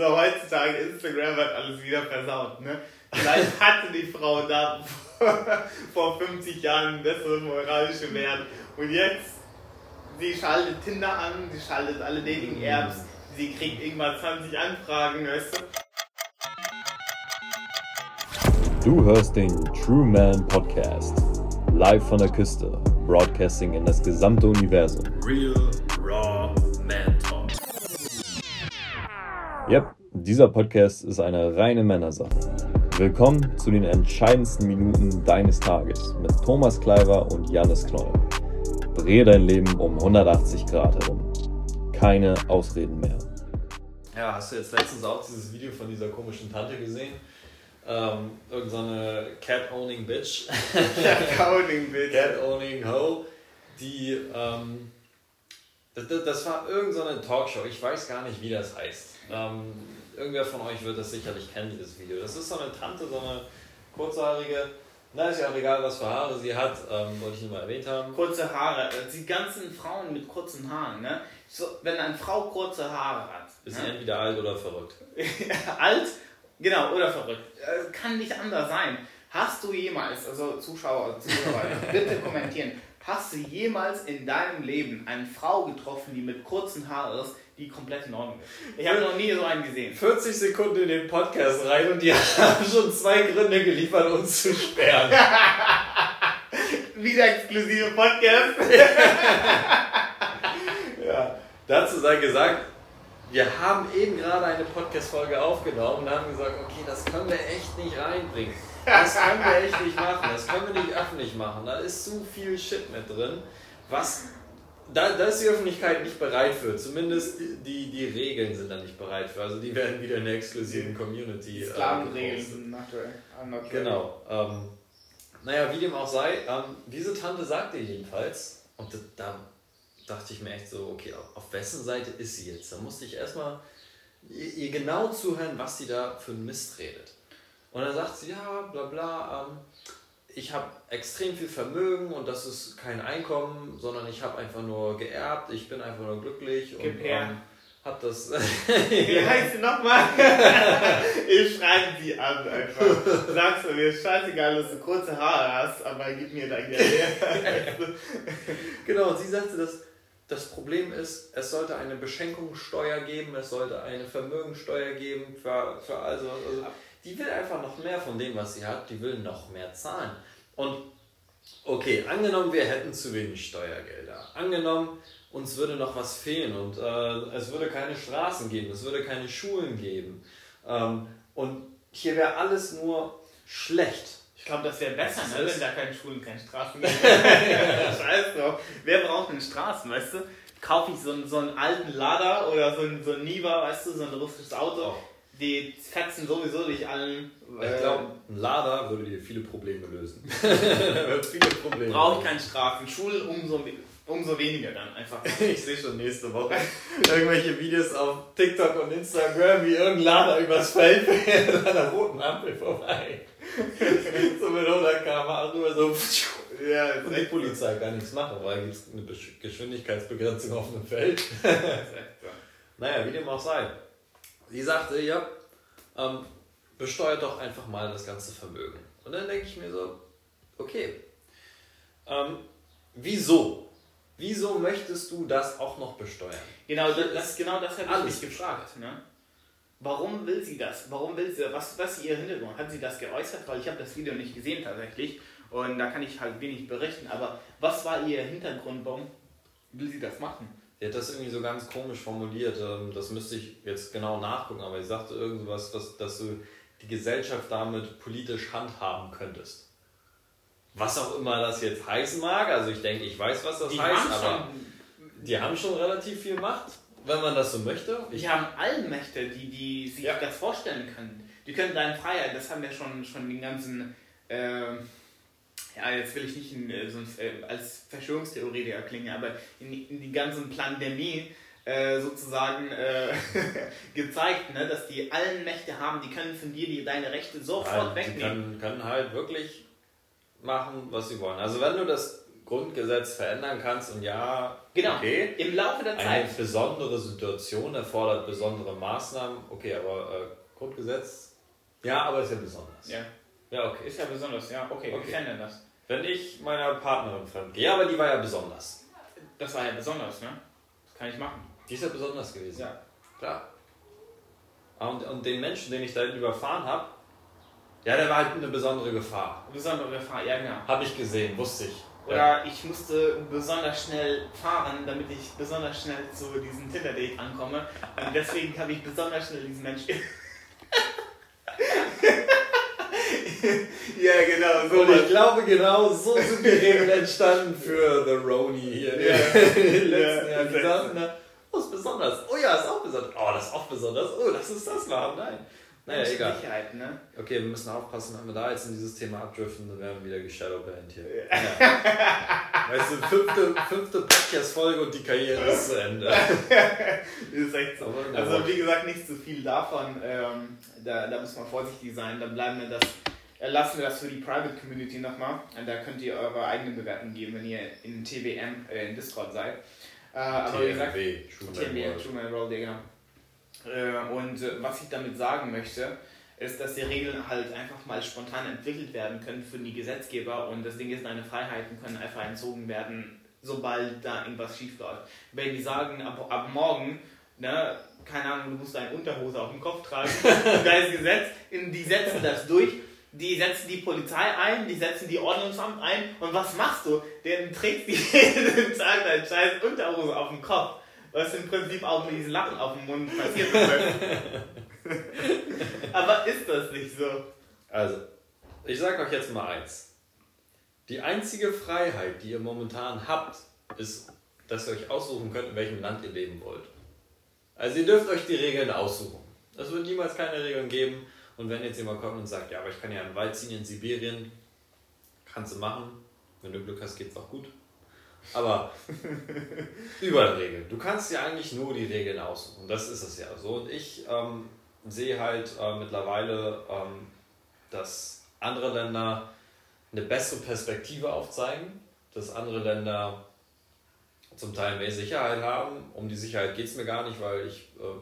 so heutzutage Instagram hat alles wieder versaut, ne? Vielleicht hatte die Frau da vor 50 Jahren bessere moralische Wert und jetzt sie schaltet Tinder an, sie schaltet alle Dating-Apps, sie kriegt irgendwann 20 Anfragen, weißt du? Du hörst den True Man Podcast. Live von der Küste. Broadcasting in das gesamte Universum. Real, dieser Podcast ist eine reine Männersache. Willkommen zu den entscheidendsten Minuten deines Tages mit Thomas Kleiber und Janis Knoll. Drehe dein Leben um 180 Grad herum. Keine Ausreden mehr. Ja, hast du jetzt letztens auch dieses Video von dieser komischen Tante gesehen? Ähm, irgend so eine Cat-Owning Bitch. Cat-Owning Bitch. Cat-Owning Ho. Die, ähm, das, das war irgend so eine Talkshow. Ich weiß gar nicht, wie das heißt. Ähm, irgendwer von euch wird das sicherlich kennen, dieses Video. Das ist so eine Tante, so eine kurzhaarige. Na, ist ja auch egal, was für Haare sie hat, ähm, wollte ich nur mal erwähnt haben. Kurze Haare, äh, die ganzen Frauen mit kurzen Haaren, ne? So, wenn eine Frau kurze Haare hat. Ist sie ne? entweder alt oder verrückt. alt, genau, oder verrückt. Äh, kann nicht anders sein. Hast du jemals, also Zuschauer, Zuschauer, bitte kommentieren, hast du jemals in deinem Leben eine Frau getroffen, die mit kurzen Haaren ist, die komplett in Ordnung ist? Ich habe noch nie so einen gesehen. 40 Sekunden in den Podcast rein und die haben schon zwei Gründe geliefert, uns zu sperren. Wieder exklusive Podcast. ja. Dazu sei gesagt, wir haben eben gerade eine Podcast-Folge aufgenommen und haben gesagt, okay, das können wir echt nicht reinbringen. Das können wir echt nicht machen. Das können wir nicht öffentlich machen. Da ist zu viel Shit mit drin, was da, da ist die Öffentlichkeit nicht bereit für. Zumindest die, die Regeln sind da nicht bereit für. Also die werden wieder in der exklusiven Community. Sklavenregeln äh, sind aktuell. Ready. Genau. Ähm, naja, wie dem auch sei, ähm, diese Tante sagte jedenfalls, und da, da dachte ich mir echt so, okay, auf, wessen Seite ist sie jetzt? Da musste ich erstmal ihr, ihr genau zuhören, was sie da für einen Mist redet. Und dann sagt sie, ja, bla bla, ähm, ich habe extrem viel Vermögen und das ist kein Einkommen, sondern ich habe einfach nur geerbt, ich bin einfach nur glücklich und her. ähm, hab das. Wie heißt sie nochmal? ich schreibe sie an einfach. Sagst du mir, ist scheißegal, dass du kurze Haare hast, aber gib mir dein Geld. Genau, und sie sagte, dass das Problem ist, es sollte eine Beschenkungssteuer geben, es sollte eine Vermögensteuer geben für, für also, also die will einfach noch mehr von dem, was sie hat, die will noch mehr zahlen. Und okay, angenommen, wir hätten zu wenig Steuergelder. Angenommen, uns würde noch was fehlen und äh, es würde keine Straßen geben, es würde keine Schulen geben. Ähm, und hier wäre alles nur schlecht. Ich glaube, das wäre besser, Das ne, wenn da keine Schulen, keine Straßen gibt. Scheiß drauf. Wer braucht denn Straßen, weißt du? Kaufe ich so einen, so einen alten Lada oder so einen, so einen Niva, weißt du, so ein russisches Auto. Oh. Die fetzen sowieso durch allen. Ich glaube, ein Lader würde dir viele Probleme lösen. viele Probleme. Brauche ich keine Straßen. Schulen umso, umso weniger dann einfach. Ich sehe schon nächste Woche irgendwelche Videos auf TikTok und Instagram, wie irgendein Lader übers Feld fährt an einer roten Ampel vorbei. so mit 100 km rüber so. Ja, Und die Polizei kann nichts machen, weil gibt es eine Geschwindigkeitsbegrenzung auf einem Feld. naja, wie dem auch sei. Sie sagte, ja, ähm, besteuert doch einfach mal das ganze Vermögen. Und dann denke ich mir so, okay, ähm, wieso? Wieso möchtest du das auch noch besteuern? Genau, das, das, genau das habe ich mich gefragt. Ne? Warum will sie das? Warum will sie was? Was ist ihr Hintergrund? Hat sie das geäußert? Weil ich habe das Video nicht gesehen tatsächlich und da kann ich halt wenig berichten. Aber was war ihr Hintergrund? Warum will sie das machen? Sie hat das irgendwie so ganz komisch formuliert. ähm, Das müsste ich jetzt genau nachgucken, aber sie sagte irgendwas, was, dass du die Gesellschaft damit politisch handhaben könntest. Was auch immer das jetzt heißen mag, also ich denke, ich weiß, was das Die heißt, aber die haben schon relativ viel Macht, wenn man das so möchte. Ich, die haben Allmächte, die, die sich Ja. das vorstellen können. Die können deine Freiheit, das haben wir schon, schon den ganzen, ähm, ja, jetzt will ich nicht in, äh, so ein, äh, als Verschwörungstheoretiker klingen, aber in, in die ganzen Pandemie äh, sozusagen äh, gezeigt, ne, dass die allen Mächte haben, die können von dir die, deine Rechte sofort die wegnehmen. können, können halt wirklich machen, was sie wollen. Also wenn du das Grundgesetz verändern kannst und ja, Genau. okay. Im Laufe der Eine Zeit. besondere Situation erfordert besondere Maßnahmen. Okay, aber äh, Grundgesetz, ja, aber ist ja besonders. Ja. Ja, okay. Ist ja besonders, ja. Okay, Okay. wir kennen das. Wenn ich meiner Partnerin fremd gehe, ja, aber die war ja besonders. Das war ja besonders, ne? Das kann ich machen. Die ist ja besonders gewesen. Ja. Klar. Ah, Und, und den Menschen, den ich da überfahren habe, ja, der war halt eine besondere Gefahr. Besondere Gefahr, ja genau. Habe ich gesehen, wusste ich. Ja. Oder ich musste besonders schnell fahren, damit ich besonders schnell zu diesem Tinder-Date ankomme. Und deswegen habe ich besonders schnell diesen Menschen. ja, genau, Und ich glaube, genau so sind die Regeln entstanden für The Roni hier. Ja. Letzten Ja, Jahr. Die das- saßen da, oh, ist besonders. Oh ja, ist auch besonders. Oh, das ist auch besonders. Oh, lass uns das machen. Nein. Naja, egal. Sicherheit, ne? Okay, wir müssen aufpassen, wenn wir da jetzt in dieses Thema abdriften, dann werden wir wieder geshadowbanned hier. Ja. Weißt du, fünfte, fünfte Podcast-Folge und die Karriere ist zu Ende. ist echt so. Aber, Also wie gesagt, nicht zu viel davon. Ähm, da, da muss man vorsichtig sein. Dann bleiben wir das, lassen wir das für die Private Community nochmal. Da könnt ihr eure eigenen Bewertungen geben, wenn ihr in TWM, äh, in Discord seid. Äh, aber wie gesagt, TMW, True Man TMW, World. True Man Roll, ja, genau. Äh, und äh, was ich damit sagen möchte, ist, dass die Regeln halt einfach mal spontan entwickelt werden können für die Gesetzgeber und das Ding ist, deine Freiheiten können einfach entzogen werden, sobald da irgendwas schief läuft. Wenn die sagen, ab, ab morgen, ne, keine Ahnung, du musst deine Unterhose auf dem Kopf tragen, da ist Gesetz, die setzen das durch, die setzen die Polizei ein, die setzen die Ordnungsamt ein und was machst du? Der trägt die jeden Tag deine scheiß Unterhose auf dem Kopf. Was im Prinzip auch mit diesen Lappen auf dem Mund passiert. Aber ist das nicht so? Also, ich sage euch jetzt mal eins. Die einzige Freiheit, die ihr momentan habt, ist, dass ihr euch aussuchen könnt, in welchem Land ihr leben wollt. Also ihr dürft euch die Regeln aussuchen. Es wird niemals keine Regeln geben. Und wenn jetzt jemand kommt und sagt, ja, aber ich kann ja in den Wald ziehen in Sibirien, kannst du machen. Wenn du Glück hast, geht's auch gut. Aber überall Regeln. Du kannst dir eigentlich nur die Regeln aussuchen. Das ist es ja so. Und ich ähm, sehe halt äh, mittlerweile, ähm, dass andere Länder eine bessere Perspektive aufzeigen, dass andere Länder zum Teil mehr Sicherheit haben. Um die Sicherheit geht es mir gar nicht, weil ich äh,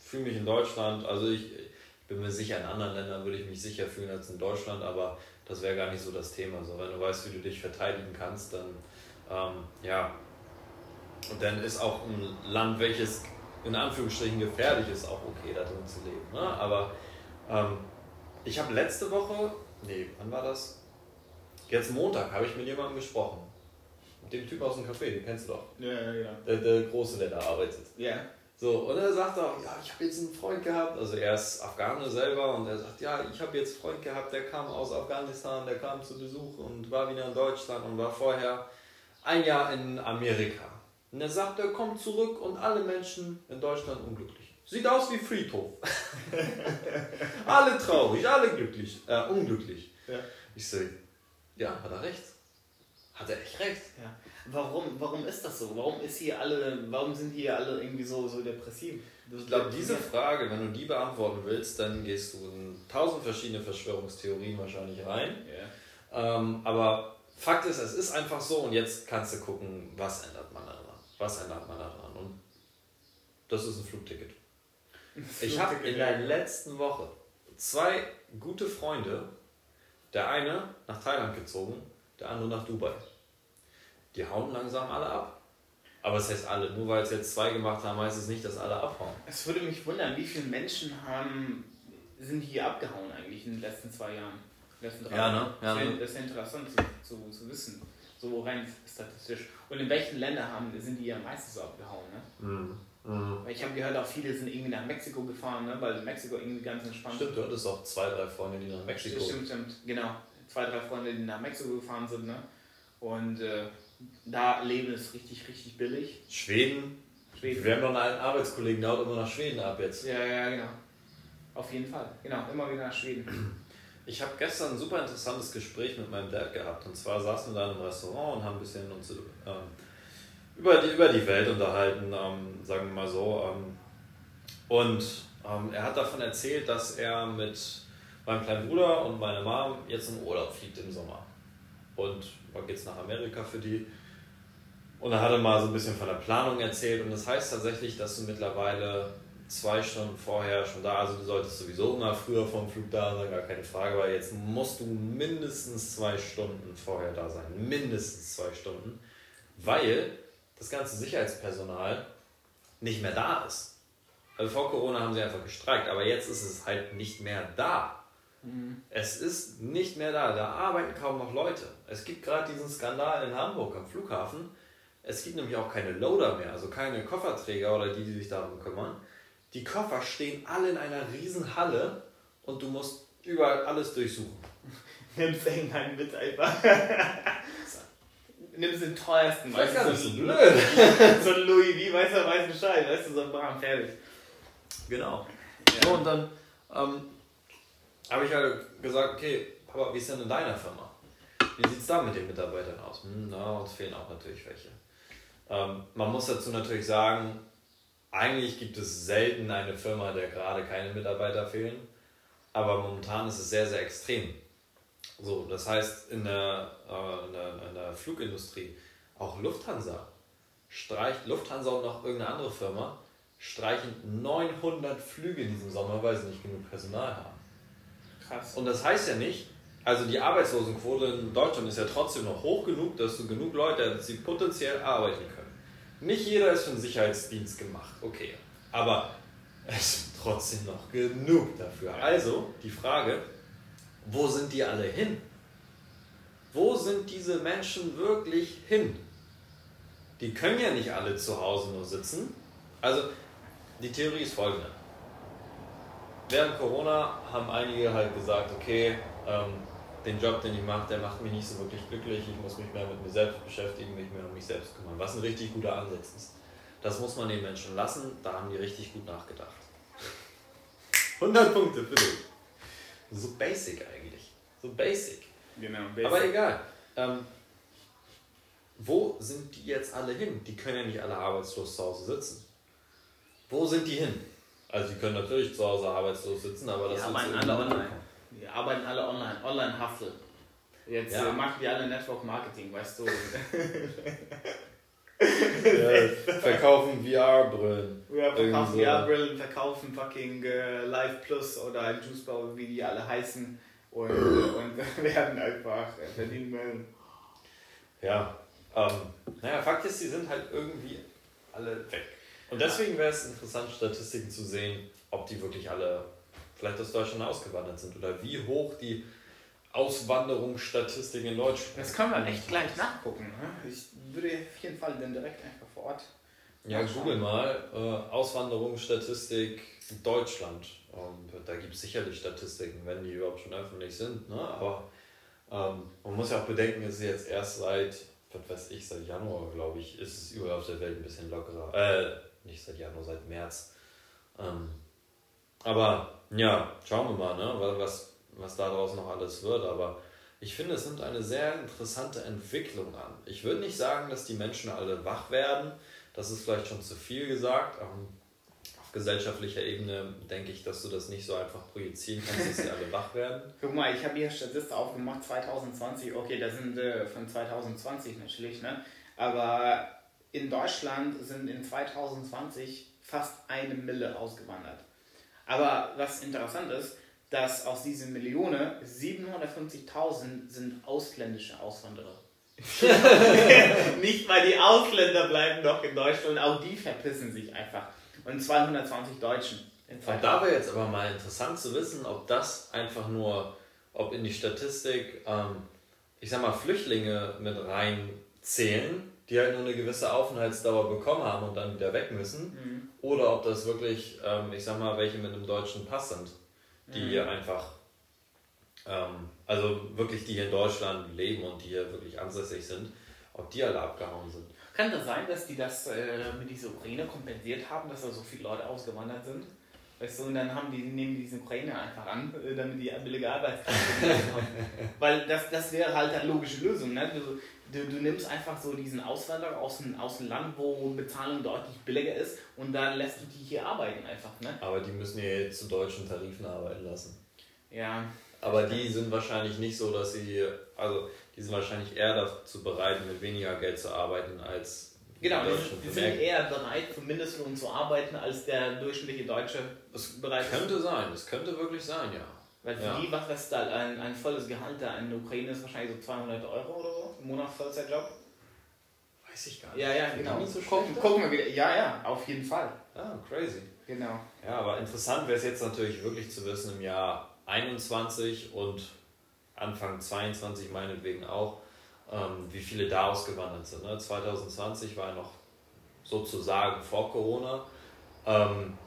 fühle mich in Deutschland, also ich bin mir sicher, in anderen Ländern würde ich mich sicher fühlen als in Deutschland, aber das wäre gar nicht so das Thema. So, wenn du weißt, wie du dich verteidigen kannst, dann ähm, ja, und dann ist auch ein Land, welches in Anführungsstrichen gefährlich ist, auch okay, da drin zu leben. Ne? Aber ähm, ich habe letzte Woche, nee, wann war das? Jetzt Montag habe ich mit jemandem gesprochen. Mit dem Typ aus dem Café, den kennst du doch. Ja, ja, ja. Der, der Große, der da arbeitet. Ja. So, und er sagt auch, ja, ich habe jetzt einen Freund gehabt, also er ist Afghane selber und er sagt, ja, ich habe jetzt einen Freund gehabt, der kam aus Afghanistan, der kam zu Besuch und war wieder in Deutschland und war vorher ein Jahr in Amerika. Und er sagt, er kommt zurück und alle Menschen in Deutschland unglücklich. Sieht aus wie Friedhof. alle traurig, alle glücklich, äh, unglücklich. Ja. Ich so, ja, hat er recht. Hat er echt recht. ja. Warum, warum ist das so? Warum ist hier alle, warum sind hier alle irgendwie so, so depressiv? Ich glaube, diese Frage, wenn du die beantworten willst, dann gehst du in tausend verschiedene Verschwörungstheorien wahrscheinlich rein. Ja. Ähm, aber Fakt ist, es ist einfach so und jetzt kannst du gucken, was ändert man daran. Was ändert man daran? Und das ist ein Flugticket. Ich habe in der letzten Woche zwei gute Freunde, der eine nach Thailand gezogen, der andere nach Dubai. Die hauen langsam alle ab. Aber es heißt alle, nur weil es jetzt zwei gemacht haben, heißt es nicht, dass alle abhauen. Es würde mich wundern, wie viele Menschen haben, sind hier abgehauen eigentlich in den letzten zwei Jahren. Letzten drei Ja, ne? Ja, das, ne? ist, das ist ja interessant zu, zu, zu wissen, so rein statistisch. Und in welchen Ländern haben, sind die ja meistens so abgehauen? Ne? Mhm. Mhm. Weil ich habe gehört, auch viele sind irgendwie nach Mexiko gefahren, ne? weil Mexiko irgendwie ganz entspannt Stimmt, du hattest auch zwei, drei Freunde, die nach Mexiko. Stimmt, stimmt, genau. Zwei, drei Freunde, die nach Mexiko gefahren sind. Ne? Und äh, da Leben ist richtig, richtig billig. Schweden. Schweden. Wir haben noch einen Arbeitskollegen, der haut immer nach Schweden ab jetzt. Ja, ja, genau. Auf jeden Fall. Genau, immer wieder nach Schweden. Ich habe gestern ein super interessantes Gespräch mit meinem Dad gehabt. Und zwar saßen wir da in einem Restaurant und haben ein bisschen uns ähm, über, die, über die Welt unterhalten, ähm, sagen wir mal so. Ähm, und ähm, er hat davon erzählt, dass er mit meinem kleinen Bruder und meiner Mom jetzt in Urlaub fliegt im Sommer. Und man geht nach Amerika für die. Und dann hat er mal so ein bisschen von der Planung erzählt und das heißt tatsächlich, dass du mittlerweile zwei Stunden vorher schon da, also du solltest sowieso immer früher vom Flug da sein, gar keine Frage, weil jetzt musst du mindestens zwei Stunden vorher da sein, mindestens zwei Stunden, weil das ganze Sicherheitspersonal nicht mehr da ist. Also vor Corona haben sie einfach gestreikt, aber jetzt ist es halt nicht mehr da. Mhm. Es ist nicht mehr da. Da arbeiten kaum noch Leute. Es gibt gerade diesen Skandal in Hamburg am Flughafen. Es gibt nämlich auch keine Loader mehr, also keine Kofferträger oder die, die sich darum kümmern. Die Koffer stehen alle in einer riesen Halle und du musst überall alles durchsuchen. Nimmst irgendeinen mit einfach. Nimmst den teuersten, weißt du, so, blöd. so ein Louis V, weißt du, weiß Bescheid, weißt du, so ein Bram, fertig. Genau. Ja. So, und dann ähm, habe ich halt gesagt, okay, Papa, wie ist denn in deiner Firma? Wie sieht es da mit den Mitarbeitern aus? Hm, na, uns fehlen auch natürlich welche. Ähm, man muss dazu natürlich sagen, eigentlich gibt es selten eine Firma, der gerade keine Mitarbeiter fehlen, aber momentan ist es sehr, sehr extrem. So, das heißt, in der, äh, in der, in der Flugindustrie, auch Lufthansa, streicht Lufthansa und noch irgendeine andere Firma, streichen 900 Flüge in diesem Sommer, weil sie nicht genug Personal haben. Krass. Und das heißt ja nicht, also die Arbeitslosenquote in Deutschland ist ja trotzdem noch hoch genug, dass du genug Leute hast, die potenziell arbeiten können. Nicht jeder ist für den Sicherheitsdienst gemacht, okay. Aber es sind trotzdem noch genug dafür. Also die Frage, wo sind die alle hin? Wo sind diese Menschen wirklich hin? Die können ja nicht alle zu Hause nur sitzen. Also die Theorie ist folgende. Während Corona haben einige halt gesagt, okay, ähm, den Job, den ich mache, der macht mich nicht so wirklich glücklich. Ich muss mich mehr mit mir selbst beschäftigen, mich mehr um mich selbst kümmern. Was ein richtig guter Ansatz ist. Das muss man den Menschen lassen. Da haben die richtig gut nachgedacht. 100 Punkte für dich. So basic eigentlich. So basic. Genau, basic. Aber egal. Ähm, wo sind die jetzt alle hin? Die können ja nicht alle arbeitslos zu Hause sitzen. Wo sind die hin? Also die können natürlich zu Hause arbeitslos sitzen, aber das ist arbeiten alle online. Die arbeiten alle online, online Hustle. Jetzt ja. äh, machen die alle Network Marketing, weißt du. ja, verkaufen VR-Brillen. Ja, verkaufen VR-Brillen, verkaufen fucking äh, Live Plus oder Juicebau, wie die alle heißen. Und, äh, und werden einfach äh, verdienen Ja, ähm, naja, Fakt ist, die sind halt irgendwie alle weg. Und deswegen wäre es interessant, Statistiken zu sehen, ob die wirklich alle vielleicht aus Deutschland ausgewandert sind oder wie hoch die Auswanderungsstatistiken in Deutschland Das können wir echt gleich nachgucken. Ne? Ich würde auf jeden Fall dann direkt einfach vor Ort. Ja, google mal äh, Auswanderungsstatistik Deutschland. Und da gibt es sicherlich Statistiken, wenn die überhaupt schon öffentlich sind. Ne? Aber ähm, man muss ja auch bedenken, es ist jetzt erst seit, was weiß ich, seit Januar, glaube ich, ist es überall auf der Welt ein bisschen lockerer. Äh, nicht seit Januar, seit März. Ähm, aber ja, schauen wir mal, ne, was, was daraus noch alles wird. Aber ich finde, es nimmt eine sehr interessante Entwicklung an. Ich würde nicht sagen, dass die Menschen alle wach werden. Das ist vielleicht schon zu viel gesagt. Ähm, auf gesellschaftlicher Ebene denke ich, dass du das nicht so einfach projizieren kannst, dass sie alle wach werden. Guck mal, ich habe hier Statistik aufgemacht, 2020. Okay, das sind äh, von 2020 natürlich, ne? Aber in Deutschland sind in 2020 fast eine Mille ausgewandert. Aber was interessant ist, dass aus diesen Millionen 750.000 sind ausländische Auswanderer. Nicht weil die Ausländer bleiben doch in Deutschland, auch die verpissen sich einfach. Und 220 Deutschen. Und da wäre jetzt aber mal interessant zu wissen, ob das einfach nur, ob in die Statistik, ähm, ich sag mal, Flüchtlinge mit reinzählen die halt nur eine gewisse Aufenthaltsdauer bekommen haben und dann wieder weg müssen. Mhm. Oder ob das wirklich, ähm, ich sag mal, welche mit einem deutschen Pass sind, die mhm. hier einfach, ähm, also wirklich die hier in Deutschland leben und die hier wirklich ansässig sind, ob die alle abgehauen sind. Kann das sein, dass die das äh, mit dieser Ukraine kompensiert haben, dass da so viele Leute ausgewandert sind? Weißt du, und dann haben die, nehmen die diese Ukraine einfach an, äh, damit die billige Arbeitskraft haben. Weil das, das wäre halt eine logische Lösung. Ne? Du, du, nimmst einfach so diesen Auswanderer aus dem, aus dem Land, wo Bezahlung deutlich billiger ist und dann lässt du die hier arbeiten einfach. Ne? Aber die müssen ja jetzt zu deutschen Tarifen arbeiten lassen. Ja. Aber die sind wahrscheinlich nicht so, dass sie, also die sind wahrscheinlich eher dazu bereit, mit weniger Geld zu arbeiten als Genau, die, die sind eher bereit, für Mindestlohn zu arbeiten, als der durchschnittliche Deutsche das bereit könnte sein, das könnte wirklich sein, ja. Weil für ja. die, was ist da ein, ein volles Gehalt da in der Ukraine ist wahrscheinlich so 200 Euro oder so Monat Vollzeitjob. Weiß ich gar nicht. Ja, ja, genau. So gucken, gucken wir wieder. Ja, ja, auf jeden Fall. Ah, crazy. Genau. Ja, aber interessant wäre es jetzt natürlich wirklich zu wissen im Jahr 21 und Anfang 22 meinetwegen auch, ähm, wie viele da ausgewandert sind. Ne? 2020 war ja noch sozusagen vor Corona. Ähm,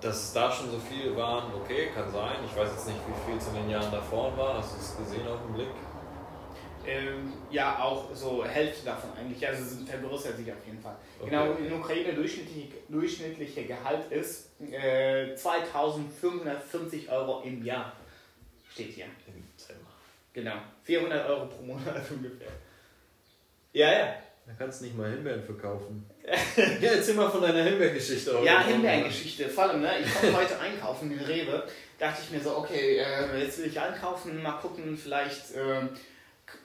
dass es da schon so viele waren, okay, kann sein. Ich weiß jetzt nicht, wie viel es in den Jahren davor war. Hast du es gesehen auf den Blick? Ähm, ja, auch so Hälfte davon eigentlich. Also es vergrößert sich auf jeden Fall. Okay. Genau, in Ukraine durchschnittliche, durchschnittliche Gehalt ist äh, 2550 Euro im Jahr. Steht hier. Im Zimmer. Genau. 400 Euro pro Monat ungefähr. Ja, ja. Da kannst du nicht mal Himbeeren verkaufen. ja, erzähl mal von deiner Himbeergeschichte. Ja, Himbeergeschichte. Vor allem, ne? ich komme heute einkaufen in Rewe. Dachte ich mir so, okay, äh, jetzt will ich einkaufen, mal gucken, vielleicht äh,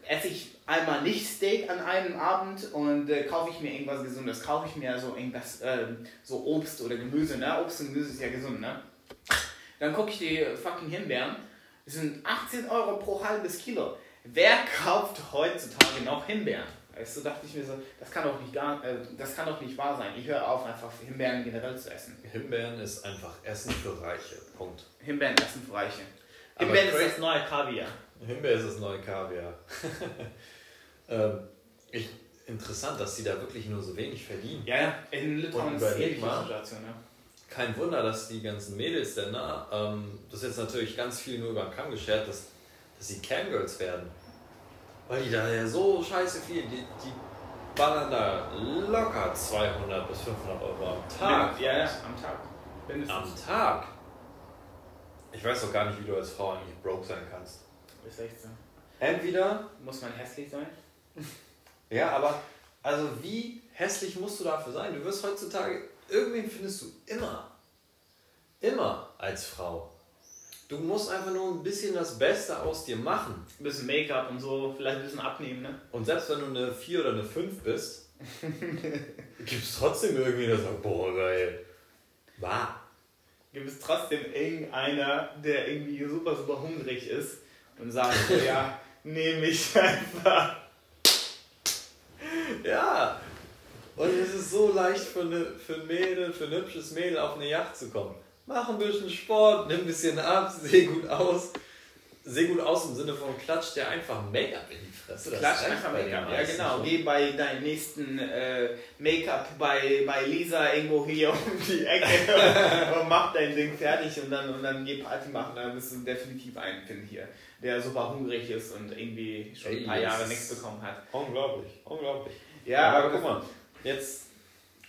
esse ich einmal nicht Steak an einem Abend und äh, kaufe ich mir irgendwas Gesundes. Kaufe ich mir so irgendwas, ähm, so Obst oder Gemüse, ne? Obst und Gemüse ist ja gesund, ne? Dann gucke ich die fucking Himbeeren. Das sind 18 Euro pro halbes Kilo. Wer kauft heutzutage noch Himbeeren? Weißt du, dachte ich mir so, das kann doch nicht, gar, äh, das kann doch nicht wahr sein. Ich höre auf, einfach Himbeeren generell zu essen. Himbeeren ist einfach Essen für Reiche. Punkt. Himbeeren essen für Reiche. Himbeeren ist das neue Kaviar. Himbeer ist das neue Kaviar. ähm, ich, interessant, dass sie da wirklich nur so wenig verdienen. Ja, ja, in Litauen ist es ähnliche Situation, ja. Kein Wunder, dass die ganzen Mädels denn, na, ähm, das ist jetzt natürlich ganz viel nur über den Kamm geschert, dass, dass sie Camgirls werden. Weil die da ja so scheiße viel, die, die ballern da locker 200 bis 500 Euro am Tag. Ja, ja, am Tag. Mindestens. Am Tag? Ich weiß doch gar nicht, wie du als Frau eigentlich broke sein kannst. Echt so. Entweder. Muss man hässlich sein? ja, aber also wie hässlich musst du dafür sein? Du wirst heutzutage, irgendwen findest du immer. Immer als Frau. Du musst einfach nur ein bisschen das Beste aus dir machen. Ein bisschen Make-up und so, vielleicht ein bisschen abnehmen, ne? Und selbst wenn du eine 4 oder eine 5 bist, gibt es trotzdem irgendwie, sagt, boah, geil. War. Gibt es trotzdem irgendeiner, der irgendwie super, super hungrig ist und sagt, ja, nehme ich einfach. Ja. Und es ist so leicht für, eine, für Mädel, für ein hübsches Mädel auf eine Yacht zu kommen mach ein bisschen Sport, nimm ein bisschen ab, seh gut aus. Seh gut aus im Sinne von klatsch dir einfach Make-up in die Das klatsch einfach Make-up, ja genau. Geh bei deinem nächsten äh, Make-up bei, bei Lisa irgendwo hier um die Ecke und mach dein Ding fertig und dann, und dann geh Party machen. Dann bist du definitiv ein Kind hier, der super hungrig ist und irgendwie schon ein paar Jahre nichts bekommen hat. Unglaublich, unglaublich. Ja, aber, aber guck mal, jetzt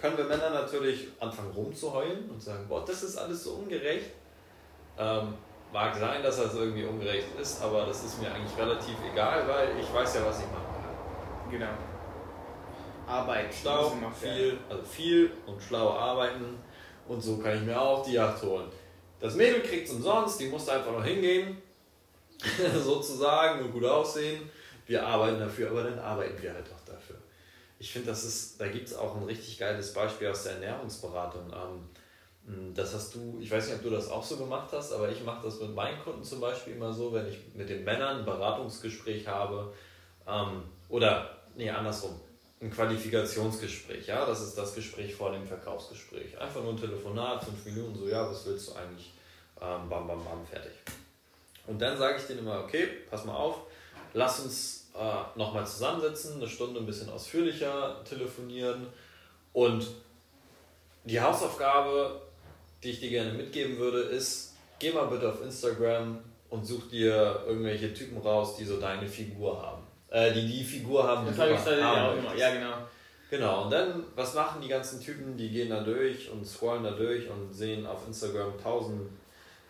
können wir Männer natürlich anfangen rumzuheulen und sagen, boah, das ist alles so ungerecht. Ähm, mag sein, dass das irgendwie ungerecht ist, aber das ist mir eigentlich relativ egal, weil ich weiß ja, was ich machen kann. Genau. Arbeit. Schlau, viel, also viel und schlau arbeiten und so kann ich mir auch die Yacht holen. Das Mädel kriegt es umsonst, die muss einfach noch hingehen, sozusagen und gut aussehen. Wir arbeiten dafür, aber dann arbeiten wir halt auch ich finde, das ist, da gibt es auch ein richtig geiles Beispiel aus der Ernährungsberatung. Ähm, das hast du, ich weiß nicht, ob du das auch so gemacht hast, aber ich mache das mit meinen Kunden zum Beispiel immer so, wenn ich mit den Männern ein Beratungsgespräch habe ähm, oder, nee, andersrum, ein Qualifikationsgespräch, ja, das ist das Gespräch vor dem Verkaufsgespräch. Einfach nur ein Telefonat, fünf Minuten, so, ja, was willst du eigentlich? Ähm, bam, bam, bam, fertig. Und dann sage ich denen immer, okay, pass mal auf, lass uns äh, nochmal zusammensetzen, eine Stunde ein bisschen ausführlicher telefonieren und die Hausaufgabe, die ich dir gerne mitgeben würde, ist, geh mal bitte auf Instagram und such dir irgendwelche Typen raus, die so deine Figur haben. Äh, die die Figur haben, das die du haben ja, ja, genau. Genau, und dann, was machen die ganzen Typen? Die gehen da durch und scrollen da durch und sehen auf Instagram tausend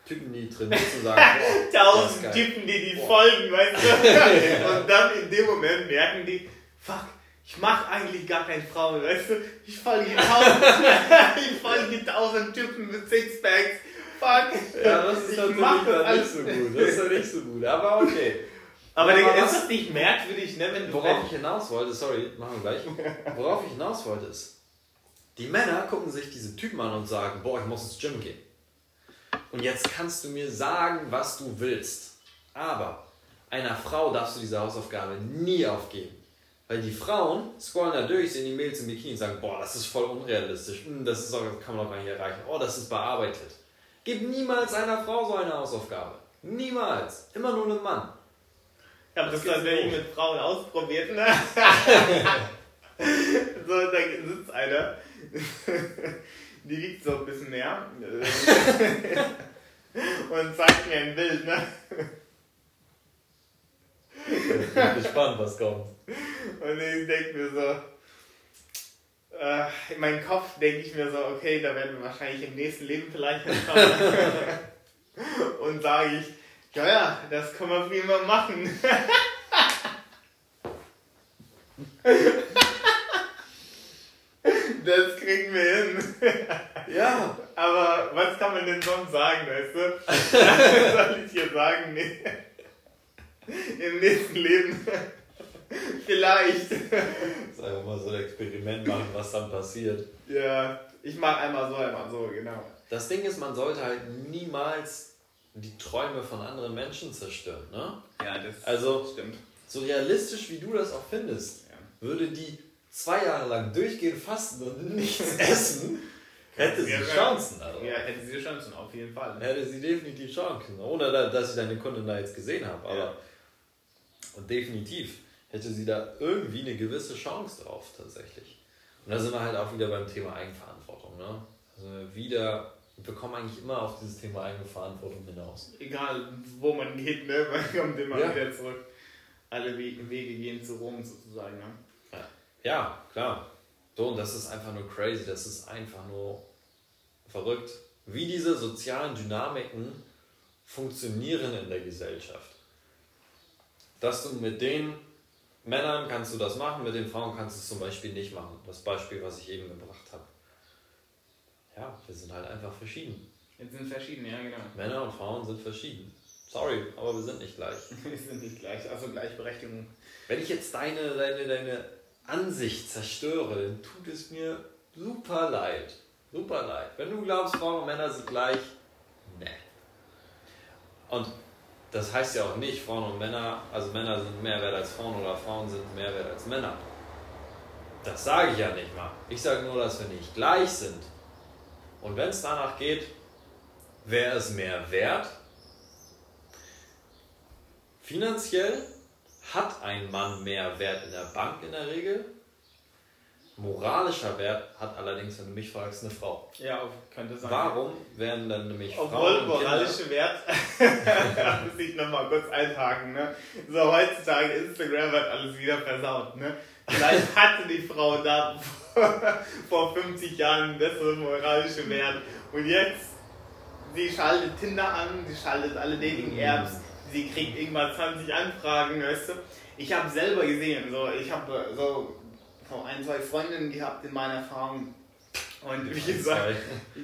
Typen, die trainieren zu sagen, tausend Typen, die die boah. folgen, weißt du? Und dann in dem Moment merken die, fuck, ich mach eigentlich gar keine Frauen, weißt du? Ich folge tausend, ich folge tausend Typen mit Sixpacks Fuck. Ja, das ist Ich natürlich dann nicht so gut. Das ist ja nicht so gut, aber okay. Aber Aber ist das nicht merkwürdig, ne? Wenn Worauf ich hinaus wollte, sorry, machen wir gleich. Worauf ich hinaus wollte ist, die Männer gucken sich diese Typen an und sagen, boah, ich muss ins Gym gehen. Und jetzt kannst du mir sagen, was du willst. Aber einer Frau darfst du diese Hausaufgabe nie aufgeben. Weil die Frauen scrollen da durch, sehen die Mails im Bikini und sagen, boah, das ist voll unrealistisch. Hm, Das, ist auch, das kann man doch gar nicht erreichen. Oh, das ist bearbeitet. Gib niemals einer Frau so eine Hausaufgabe. Niemals. Immer nur einem Mann. Ich habe das tatsächlich los. mit Frauen ausprobiert, ne? so, da sitzt einer, die wiegt so ein bisschen mehr und zeigt mir ein Bild, ne? Ich bin gespannt, was kommt. Und ich denke mir so, äh, in meinem Kopf denke ich mir so, okay, da werden wir wahrscheinlich im nächsten Leben vielleicht hinkommen. und sage ich, ja, ja, das können wir prima machen. das kriegen wir hin. Ja, Aber was kann man denn sonst sagen, weißt du? Was soll ich hier sagen? Nee. Im nächsten Leben. Vielleicht. Jetzt einfach mal so ein Experiment machen, was dann passiert. Ja, ich mach einmal so, einmal so, genau. Das Ding ist, man sollte halt niemals die Träume von anderen Menschen zerstören. Ne? Ja, das Also- stimmt. So realistisch wie du das auch findest, Ja. würde die zwei Jahre lang durchgehend fasten und nichts essen, hätte sie. Chancen. Also. Ja, hätte sie Chancen, auf jeden Fall. Hätte sie definitiv Chancen. Ohne da- dass ich deine Kunden da jetzt gesehen habe. Aber Ja. und definitiv hätte sie da irgendwie eine gewisse Chance drauf tatsächlich. Und da sind wir halt auch wieder beim Thema Eigenverantwortung. Ne? Also wieder, wir kommen eigentlich immer auf dieses Thema Eigenverantwortung hinaus. Egal, wo man geht, ne? man kommt immer Ja. wieder zurück. Alle Wege, Wege gehen zu Rom sozusagen. Ne? Ja, klar. So, und das ist einfach nur crazy, das ist einfach nur verrückt, wie diese sozialen Dynamiken funktionieren in der Gesellschaft. Dass du mit den Männern kannst du das machen, mit den Frauen kannst du es zum Beispiel nicht machen. Das Beispiel, was ich eben gebracht habe. Ja, wir sind halt einfach verschieden. Jetzt sind verschiedene, ja genau. Männer und Frauen sind verschieden. Sorry, aber wir sind nicht gleich. Wir sind nicht gleich, also Gleichberechtigung. Wenn ich jetzt deine, deine, deine Ansicht zerstöre, dann tut es mir super leid. Super leid. Wenn du glaubst, Frauen und Männer sind gleich, ne. Und das heißt ja auch nicht, Frauen und Männer, also Männer sind mehr wert als Frauen oder Frauen sind mehr wert als Männer. Das sage ich ja nicht mal. Ich sage nur, dass wir nicht gleich sind. Und wenn es danach geht, wer ist mehr wert? Finanziell hat ein Mann mehr Wert in der Bank in der Regel. Moralischer Wert hat allerdings, wenn du mich fragst, eine Frau. Ja, könnte sein. Warum werden dann nämlich Obwohl, Frauen und moralische Wert, da muss ich nochmal kurz einhaken, ne? So, heutzutage, Instagram wird alles wieder versaut, ne? Vielleicht hatte die Frau da vor 50 Jahren einen besseren moralischen Wert und jetzt, sie schaltet Tinder an, sie schaltet alle Dating-Apps, sie kriegt irgendwann 20 Anfragen, weißt du? Ich habe selber gesehen, so, ich habe so, so ein, zwei Freundinnen gehabt in meiner Erfahrung und wie gesagt,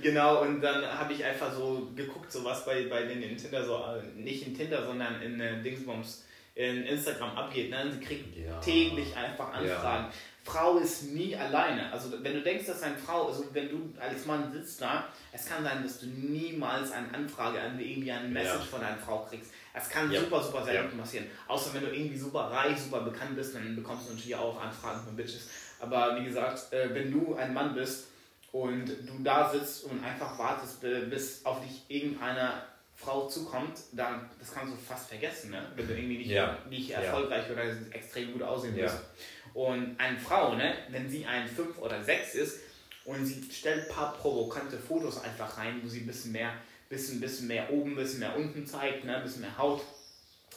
Genau, und dann habe ich einfach so geguckt, so was bei, bei denen in Tinder so, äh, nicht in Tinder, sondern in äh, Dingsbums, in Instagram abgeht. Ne? Sie kriegt Ja. täglich einfach Anfragen. Frau ist nie alleine. Also wenn du denkst, dass eine Frau, also wenn du als Mann sitzt da, es kann sein, dass du niemals eine Anfrage an irgendwie eine Message Ja. von einer Frau kriegst. Es kann Ja. super, super selten passieren. Außer wenn du irgendwie super reich, super bekannt bist, dann bekommst du natürlich auch Anfragen von Bitches. Aber wie gesagt, äh, wenn du ein Mann bist, und du da sitzt und einfach wartest, bi- bis auf dich irgendeine Frau zukommt, dann das kannst du fast vergessen, ne? wenn du irgendwie nicht, Ja. nicht Ja. erfolgreich oder extrem gut aussehen Ja. willst. Und eine Frau, ne, wenn sie ein 5 oder 6 ist und sie stellt ein paar provokante Fotos einfach rein, wo sie ein bisschen mehr, bisschen, bisschen mehr oben, ein bisschen mehr unten zeigt, ne, ein bisschen mehr Haut,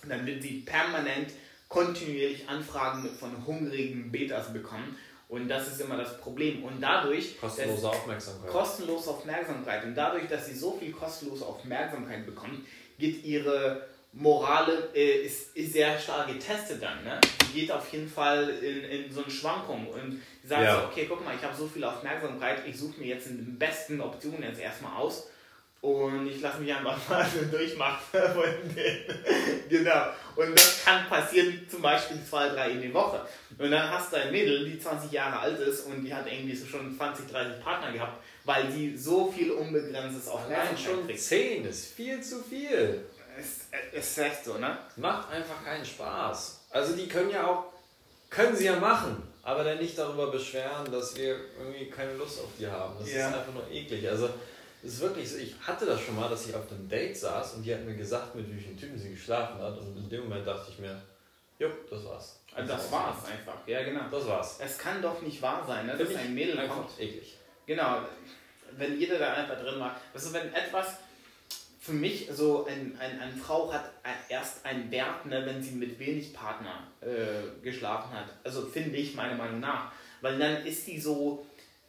dann wird sie permanent kontinuierlich Anfragen von hungrigen Betas bekommen. Und das ist immer das Problem. Und dadurch, Kostenlose Aufmerksamkeit. kostenlos Aufmerksamkeit. Und dadurch, dass sie so viel kostenlose Aufmerksamkeit bekommt, geht ihre Morale äh, ist, ist sehr stark getestet dann. Ne? Die geht auf jeden Fall in, in so eine Schwankung und sagt Ja. so, okay, guck mal, ich habe so viel Aufmerksamkeit, ich suche mir jetzt die besten Optionen jetzt erstmal aus. Und ich lasse mich einfach mal so durchmachen von denen. genau. Und das kann passieren zum Beispiel zwei, drei in die Woche. Und dann hast du ein Mädel, die 20 Jahre alt ist und die hat irgendwie so schon 20, 30 Partner gehabt, weil sie so viel unbegrenztes auf Allein schon 10 ist viel zu viel. Es ist echt so, ne? Macht einfach keinen Spaß. Also die können ja auch, können sie ja machen, aber dann nicht darüber beschweren, dass wir irgendwie keine Lust auf die haben. Das ja. ist einfach nur eklig. Also es ist wirklich so, ich hatte das schon mal, dass ich auf einem Date saß und die hat mir gesagt, mit vielen Typen sie geschlafen hat und in dem Moment dachte ich mir, jo, das war's. Also das, das war's einfach, ja genau. Das war's. Es kann doch nicht wahr sein, ne? dass ein Mädel einfach kommt. eklig. Genau, wenn jeder da einfach drin war. Also wenn etwas für mich so ein, ein, eine Frau hat erst einen Wert, ne, wenn sie mit wenig Partner äh, geschlafen hat. Also finde ich meiner Meinung nach. Weil dann ist die so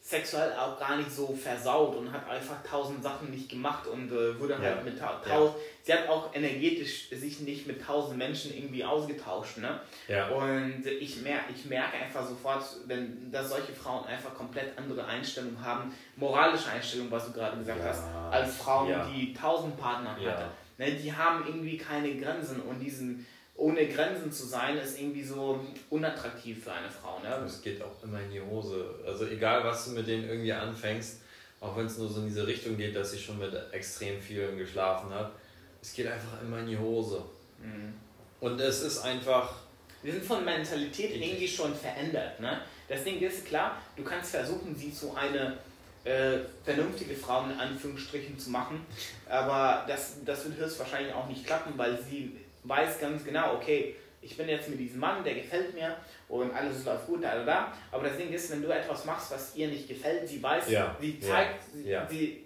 sexuell auch gar nicht so versaut und hat einfach tausend Sachen nicht gemacht und äh, wurde halt mit tausend. Ja. Sie hat auch energetisch sich nicht mit tausend Menschen irgendwie ausgetauscht. Ne? Ja. Und ich, mer ich merke einfach sofort, wenn dass solche Frauen einfach komplett andere Einstellungen haben, moralische Einstellungen, was du gerade gesagt ja. hast, als Frauen, die tausend Partner hatten. Ne? Die haben irgendwie keine Grenzen und diesen ohne Grenzen zu sein, ist irgendwie so unattraktiv für eine Frau. Ne? Es geht auch immer in die Hose. Also egal, was du mit denen irgendwie anfängst, auch wenn es nur so in diese Richtung geht, dass sie schon mit extrem vielen geschlafen hat, es geht einfach immer in die Hose. Mhm. Und es ist einfach... Wir sind von Mentalität irgendwie schon verändert. Ne? Das Ding ist klar, du kannst versuchen, sie zu einer äh, vernünftige Frau in Anführungsstrichen zu machen, aber das, das wird höchstwahrscheinlich auch nicht klappen, weil sie weiß ganz genau, okay, ich bin jetzt mit diesem Mann, der gefällt mir und alles läuft gut, da, da, da. Aber das Ding ist, wenn du etwas machst, was ihr nicht gefällt, sie weiß, ja. sie zeigt, ja. sie,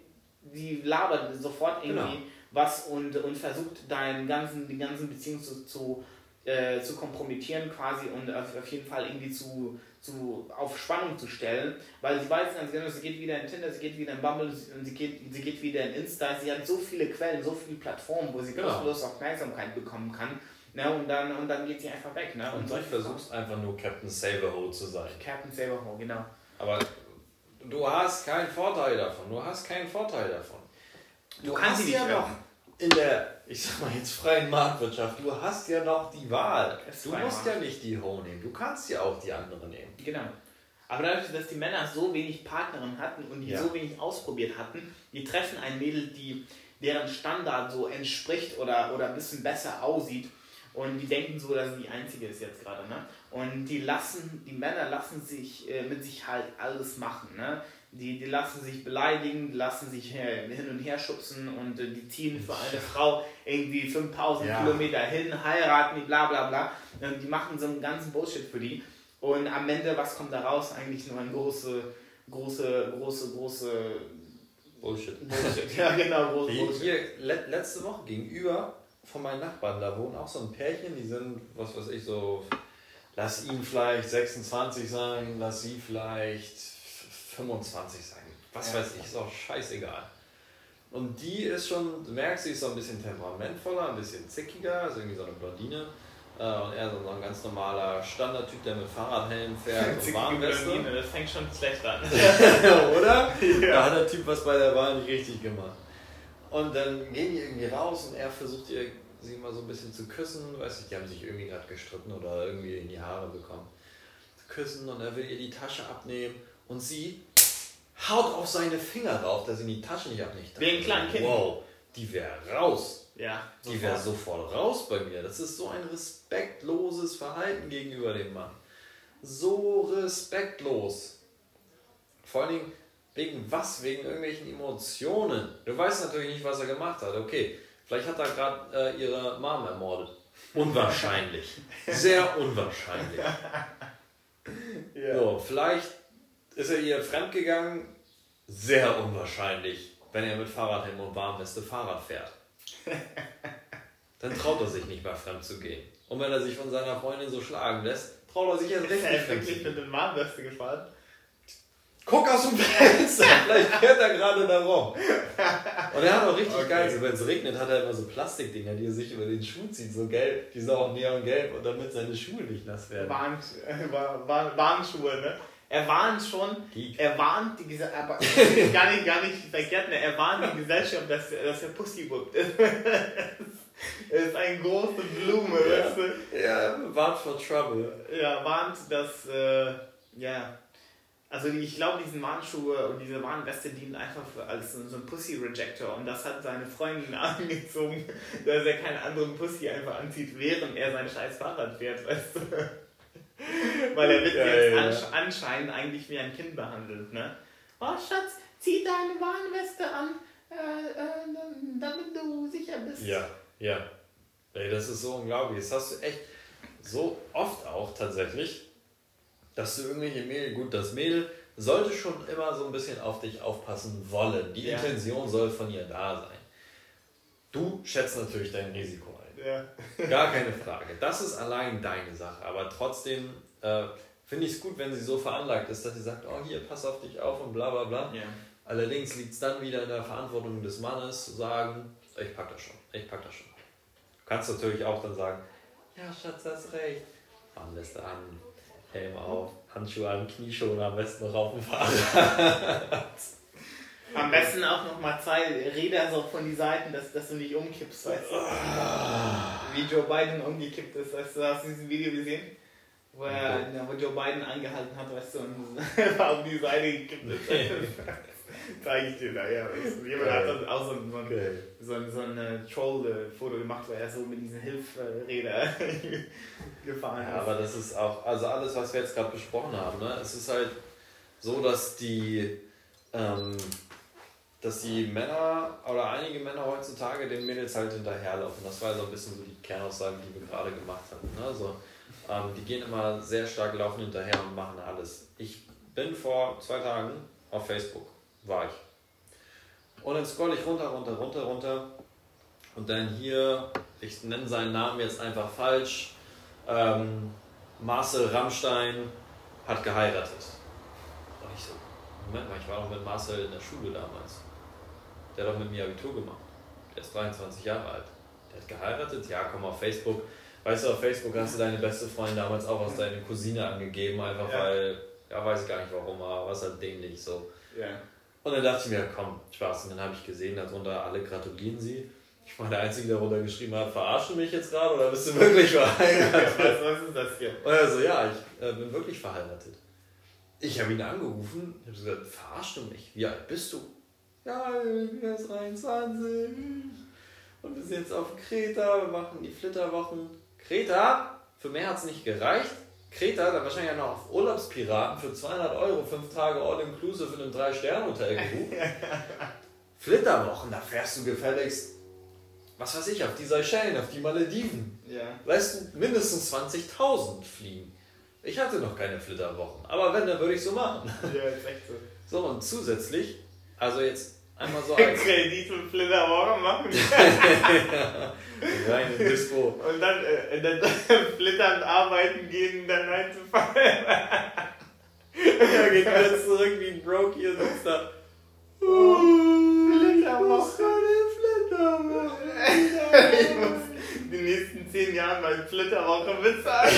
sie labert sofort irgendwie genau. was und, und versucht deinen ganzen, die ganzen Beziehungen zu, zu, äh, zu kompromittieren quasi und auf, auf jeden Fall irgendwie zu, zu, auf Spannung zu stellen, weil sie weiß ganz genau, sie geht wieder in Tinder, sie geht wieder in Bumble, und sie geht, sie geht wieder in Insta, sie hat so viele Quellen, so viele Plattformen, wo sie genau. kostenlos Aufmerksamkeit bekommen kann. Ne, und, dann, und dann geht sie einfach weg. Ne? Und, und du versuchst einfach nur Captain Saberho zu sein. Captain Saberho, genau. Aber du hast keinen Vorteil davon. Du hast keinen Vorteil davon. Du, du kannst sie ja noch in der, ich sag mal jetzt freien Marktwirtschaft, du hast ja noch die Wahl. Du musst ja nicht die Ho nehmen, du kannst ja auch die andere nehmen. Genau. Aber dadurch, dass die Männer so wenig Partnerinnen hatten und die ja. so wenig ausprobiert hatten, die treffen ein Mädel, die deren Standard so entspricht oder, oder ein bisschen besser aussieht und die denken so, dass sie die Einzige ist jetzt gerade. Ne? Und die lassen, die Männer lassen sich äh, mit sich halt alles machen. Ne? die, die lassen sich beleidigen, die lassen sich hin und her schubsen und äh, die ziehen für eine Frau irgendwie 5000 ja. Kilometer hin, heiraten, die bla bla bla. Und die machen so einen ganzen Bullshit für die. Und am Ende, was kommt da raus? Eigentlich nur ein große, große, große, große Bullshit. Bullshit. ja, genau, große Bullshit. Hier, le letzte Woche gegenüber von meinen Nachbarn, da wohnen auch so ein Pärchen, die sind, was weiß ich, so, lass ihn vielleicht 26 sein, lass sie vielleicht 25 sein. Was ja. weiß ich, ist auch scheißegal. Und die ist schon, du merkst, sie ist so ein bisschen temperamentvoller, ein bisschen zickiger, ist irgendwie so eine Blondine. Äh, und er ist so ein ganz normaler Standardtyp, der mit Fahrradhelm fährt und Warnweste. Das fängt schon schlecht an. Oder? Ja. Da hat der Typ was bei der Wahl nicht richtig gemacht. Und dann gehen die irgendwie raus und er versucht ihr, sie mal so ein bisschen zu küssen. Weiß nicht, die haben sich irgendwie gerade gestritten oder irgendwie in die Haare bekommen. Zu küssen und er will ihr die Tasche abnehmen und sie haut auf seine Finger rauf, dass sie die Tasche nicht abnichtet. Wie ein kleines Kind. Wow, die wäre raus. Ja. Die wäre sofort raus bei mir. Das ist so ein respektloses Verhalten gegenüber dem Mann. So respektlos. Vor allen Dingen wegen was? Wegen irgendwelchen Emotionen. Du weißt natürlich nicht, was er gemacht hat. Okay, vielleicht hat er gerade äh, ihre Mom ermordet. Unwahrscheinlich. Sehr unwahrscheinlich. ja. So, vielleicht ist er ihr fremdgegangen? Sehr unwahrscheinlich, wenn er mit Fahrradhelm und Warnweste Fahrrad fährt. Dann traut er sich nicht mehr fremd zu gehen. Und wenn er sich von seiner Freundin so schlagen lässt, traut er sich erst recht nicht fremd zu gehen. mit dem Warnweste gefahren? Guck aus dem Fenster, vielleicht fährt er gerade da rum. Und er hat auch richtig okay. geil, so, wenn es regnet, hat er immer so Plastikdinger, die er sich über den Schuh zieht, so gelb, die sind auch neongelb und damit seine Schuhe nicht nass werden. Warn, äh, Warnschuhe, ne? Er warnt schon, Geek. er warnt die Gesellschaft, aber gar nicht, gar nicht verkehrt, ne? er warnt die Gesellschaft, dass, dass er Pussy wuppt. er ist eine große Blume, Ja. weißt du? Ja, warnt for trouble. Ja, warnt, dass, äh, ja, also ich glaube, diesen Warnschuhe und diese Warnweste dienen einfach für, als so ein Pussy-Rejector und das hat seine Freundin angezogen, dass er keinen anderen Pussy einfach anzieht, während er sein scheiß Fahrrad fährt, weißt du? Weil er wird Ja, jetzt ja, ja. ansch- anscheinend eigentlich wie ein Kind behandelt, ne? Oh Schatz, zieh deine Warnweste an, äh, äh, damit du sicher bist. Ja, ja. Ey, das ist so unglaublich. Das hast du echt so oft auch tatsächlich, dass du irgendwelche Mädel, gut, das Mädel sollte schon immer so ein bisschen auf dich aufpassen wollen. Die Ja. Intention soll von ihr da sein. Du schätzt natürlich dein Risiko. Ja. Gar keine Frage. Das ist allein deine Sache. Aber trotzdem äh, finde ich es gut, wenn sie so veranlagt ist, dass sie sagt, oh hier, pass auf dich auf und bla bla bla. ja. Allerdings liegt es dann wieder in der Verantwortung des Mannes zu sagen, ich pack das schon, ich pack das schon. Du kannst natürlich auch dann sagen, ja Schatz, hast recht. Warnweste an, Helm auf, Handschuhe an, Knieschoner am besten noch auf dem Fahrrad. Am besten auch noch mal zwei Räder so von die Seiten, dass, dass du nicht umkippst, weißt du? Wie Joe Biden umgekippt ist, weißt du, hast du dieses Video gesehen? Wo, er, ja, wo Joe Biden angehalten hat, weißt du, und auf die Seite gekippt ist. Zeige ich dir da, ja. Jemand hat dann auch so, ein- so ein, Okay. so ein, so ein äh, Troll-Foto gemacht, wo er so mit diesen Hilfsrädern gefahren ist. Ja, aber das ist auch, also alles, was wir jetzt gerade besprochen haben, ne? es ist halt so, dass die, ähm, dass die Männer oder einige Männer heutzutage den Mädels halt hinterherlaufen. Das war so ein bisschen so die Kernaussage, die wir gerade gemacht haben. Ne? Also, ähm, die gehen immer sehr stark laufen hinterher und machen alles. Ich bin vor zwei Tagen auf Facebook, war ich. Und dann scroll ich runter, runter, runter, runter. Und dann hier, ich nenne seinen Namen jetzt einfach falsch. Ähm, Marcel Rammstein hat geheiratet. Und ich so, Moment mal, ich war doch mit Marcel in der Schule damals. Der hat doch mit mir Abitur gemacht. Der ist 23 Jahre alt. Der hat geheiratet? Ja, komm auf Facebook. Weißt du, auf Facebook hast du deine beste Freundin damals auch als deine Cousine angegeben, einfach Ja. weil, ja, weiß ich gar nicht warum, aber was halt dämlich so. ja. Und dann dachte ich mir, komm, Spaß. Und dann habe ich gesehen, darunter alle gratulieren sie. Ich war der Einzige, der darunter geschrieben hat, verarschst du mich jetzt gerade oder bist du wirklich verheiratet? was, was ist das hier? Und er so, ja, ich äh, bin wirklich verheiratet. Ich habe ihn angerufen, ich habe gesagt, verarschst du mich? Wie alt bist du? Ja, ich bin erst 23. Und wir sind jetzt auf Kreta, wir machen die Flitterwochen. Kreta, für mehr hat es nicht gereicht. Kreta, da wahrscheinlich noch auf Urlaubspiraten für 200 Euro, fünf Tage All-Inclusive in einem Drei-Sterne-Hotel gebucht. Flitterwochen, da fährst du gefälligst, was weiß ich, auf die Seychellen, auf die Malediven. Ja. Du, mindestens 20.000 fliegen. Ich hatte noch keine Flitterwochen, aber wenn, dann würde ich so machen. Ja, ist echt so. So, und zusätzlich, also jetzt einmal so als Kredit und Flitterwoche machen reine Dispo. und dann, äh, dann flittern arbeiten gehen, dann einzufallen. Ja, geht wieder zurück wie ein Broke hier sitzt da. Flitterwoche. Flitterwoche. Ich muss die nächsten zehn Jahre meine Flitterwoche bezahlen.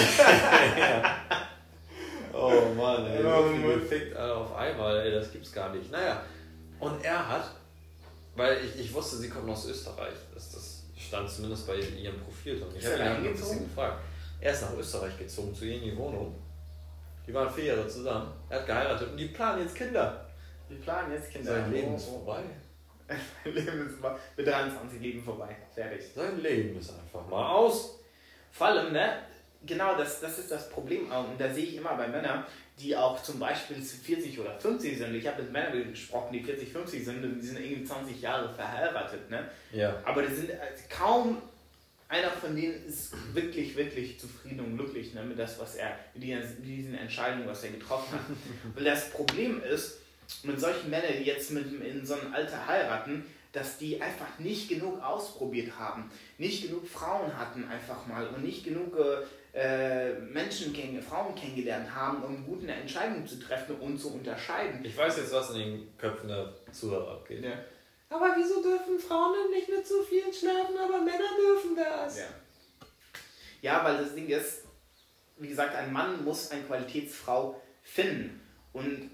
Oh Mann, ey, Oh so viel Mann. gefickt alle auf einmal, ey, das gibt's gar nicht. Naja, und er hat, weil ich, ich wusste, sie kommt aus Österreich, das, das stand zumindest bei ihrem Profil drin. Ich Ist habe er ihn ein bisschen gefragt. Er ist nach Österreich gezogen, zu ihr in die Wohnung. Die waren vier Jahre zusammen, er hat geheiratet und die planen jetzt Kinder. Wir planen jetzt Kinder. Sein Leben Oh, ist oh. vorbei. Mein Leben ist vorbei. Mit 23 Leben vorbei. Fertig. Sein Leben ist einfach mal aus. Vor allem, ne? Genau, das, das ist das Problem. auch. Und da sehe ich immer bei Männern, die auch zum Beispiel zu 40 oder 50 sind. Ich habe mit Männern gesprochen, die 40, 50 sind und die sind irgendwie 20 Jahre verheiratet, ne? Ja. Aber das sind also kaum einer von denen ist wirklich, wirklich zufrieden und glücklich ne, mit das, was er, mit diesen Entscheidungen, was er getroffen hat. Weil das Problem ist, mit solchen Männern, die jetzt mit, in so einem Alter heiraten, dass die einfach nicht genug ausprobiert haben, nicht genug Frauen hatten einfach mal und nicht genug äh, Menschen, kenn Frauen kennengelernt haben, um gute Entscheidungen zu treffen und zu unterscheiden. Ich weiß jetzt, was in den Köpfen der Zuhörer abgeht. Ja. Aber wieso dürfen Frauen denn nicht mit so vielen schlafen, aber Männer dürfen das? Ja. ja, weil das Ding ist, wie gesagt, ein Mann muss eine Qualitätsfrau finden. Und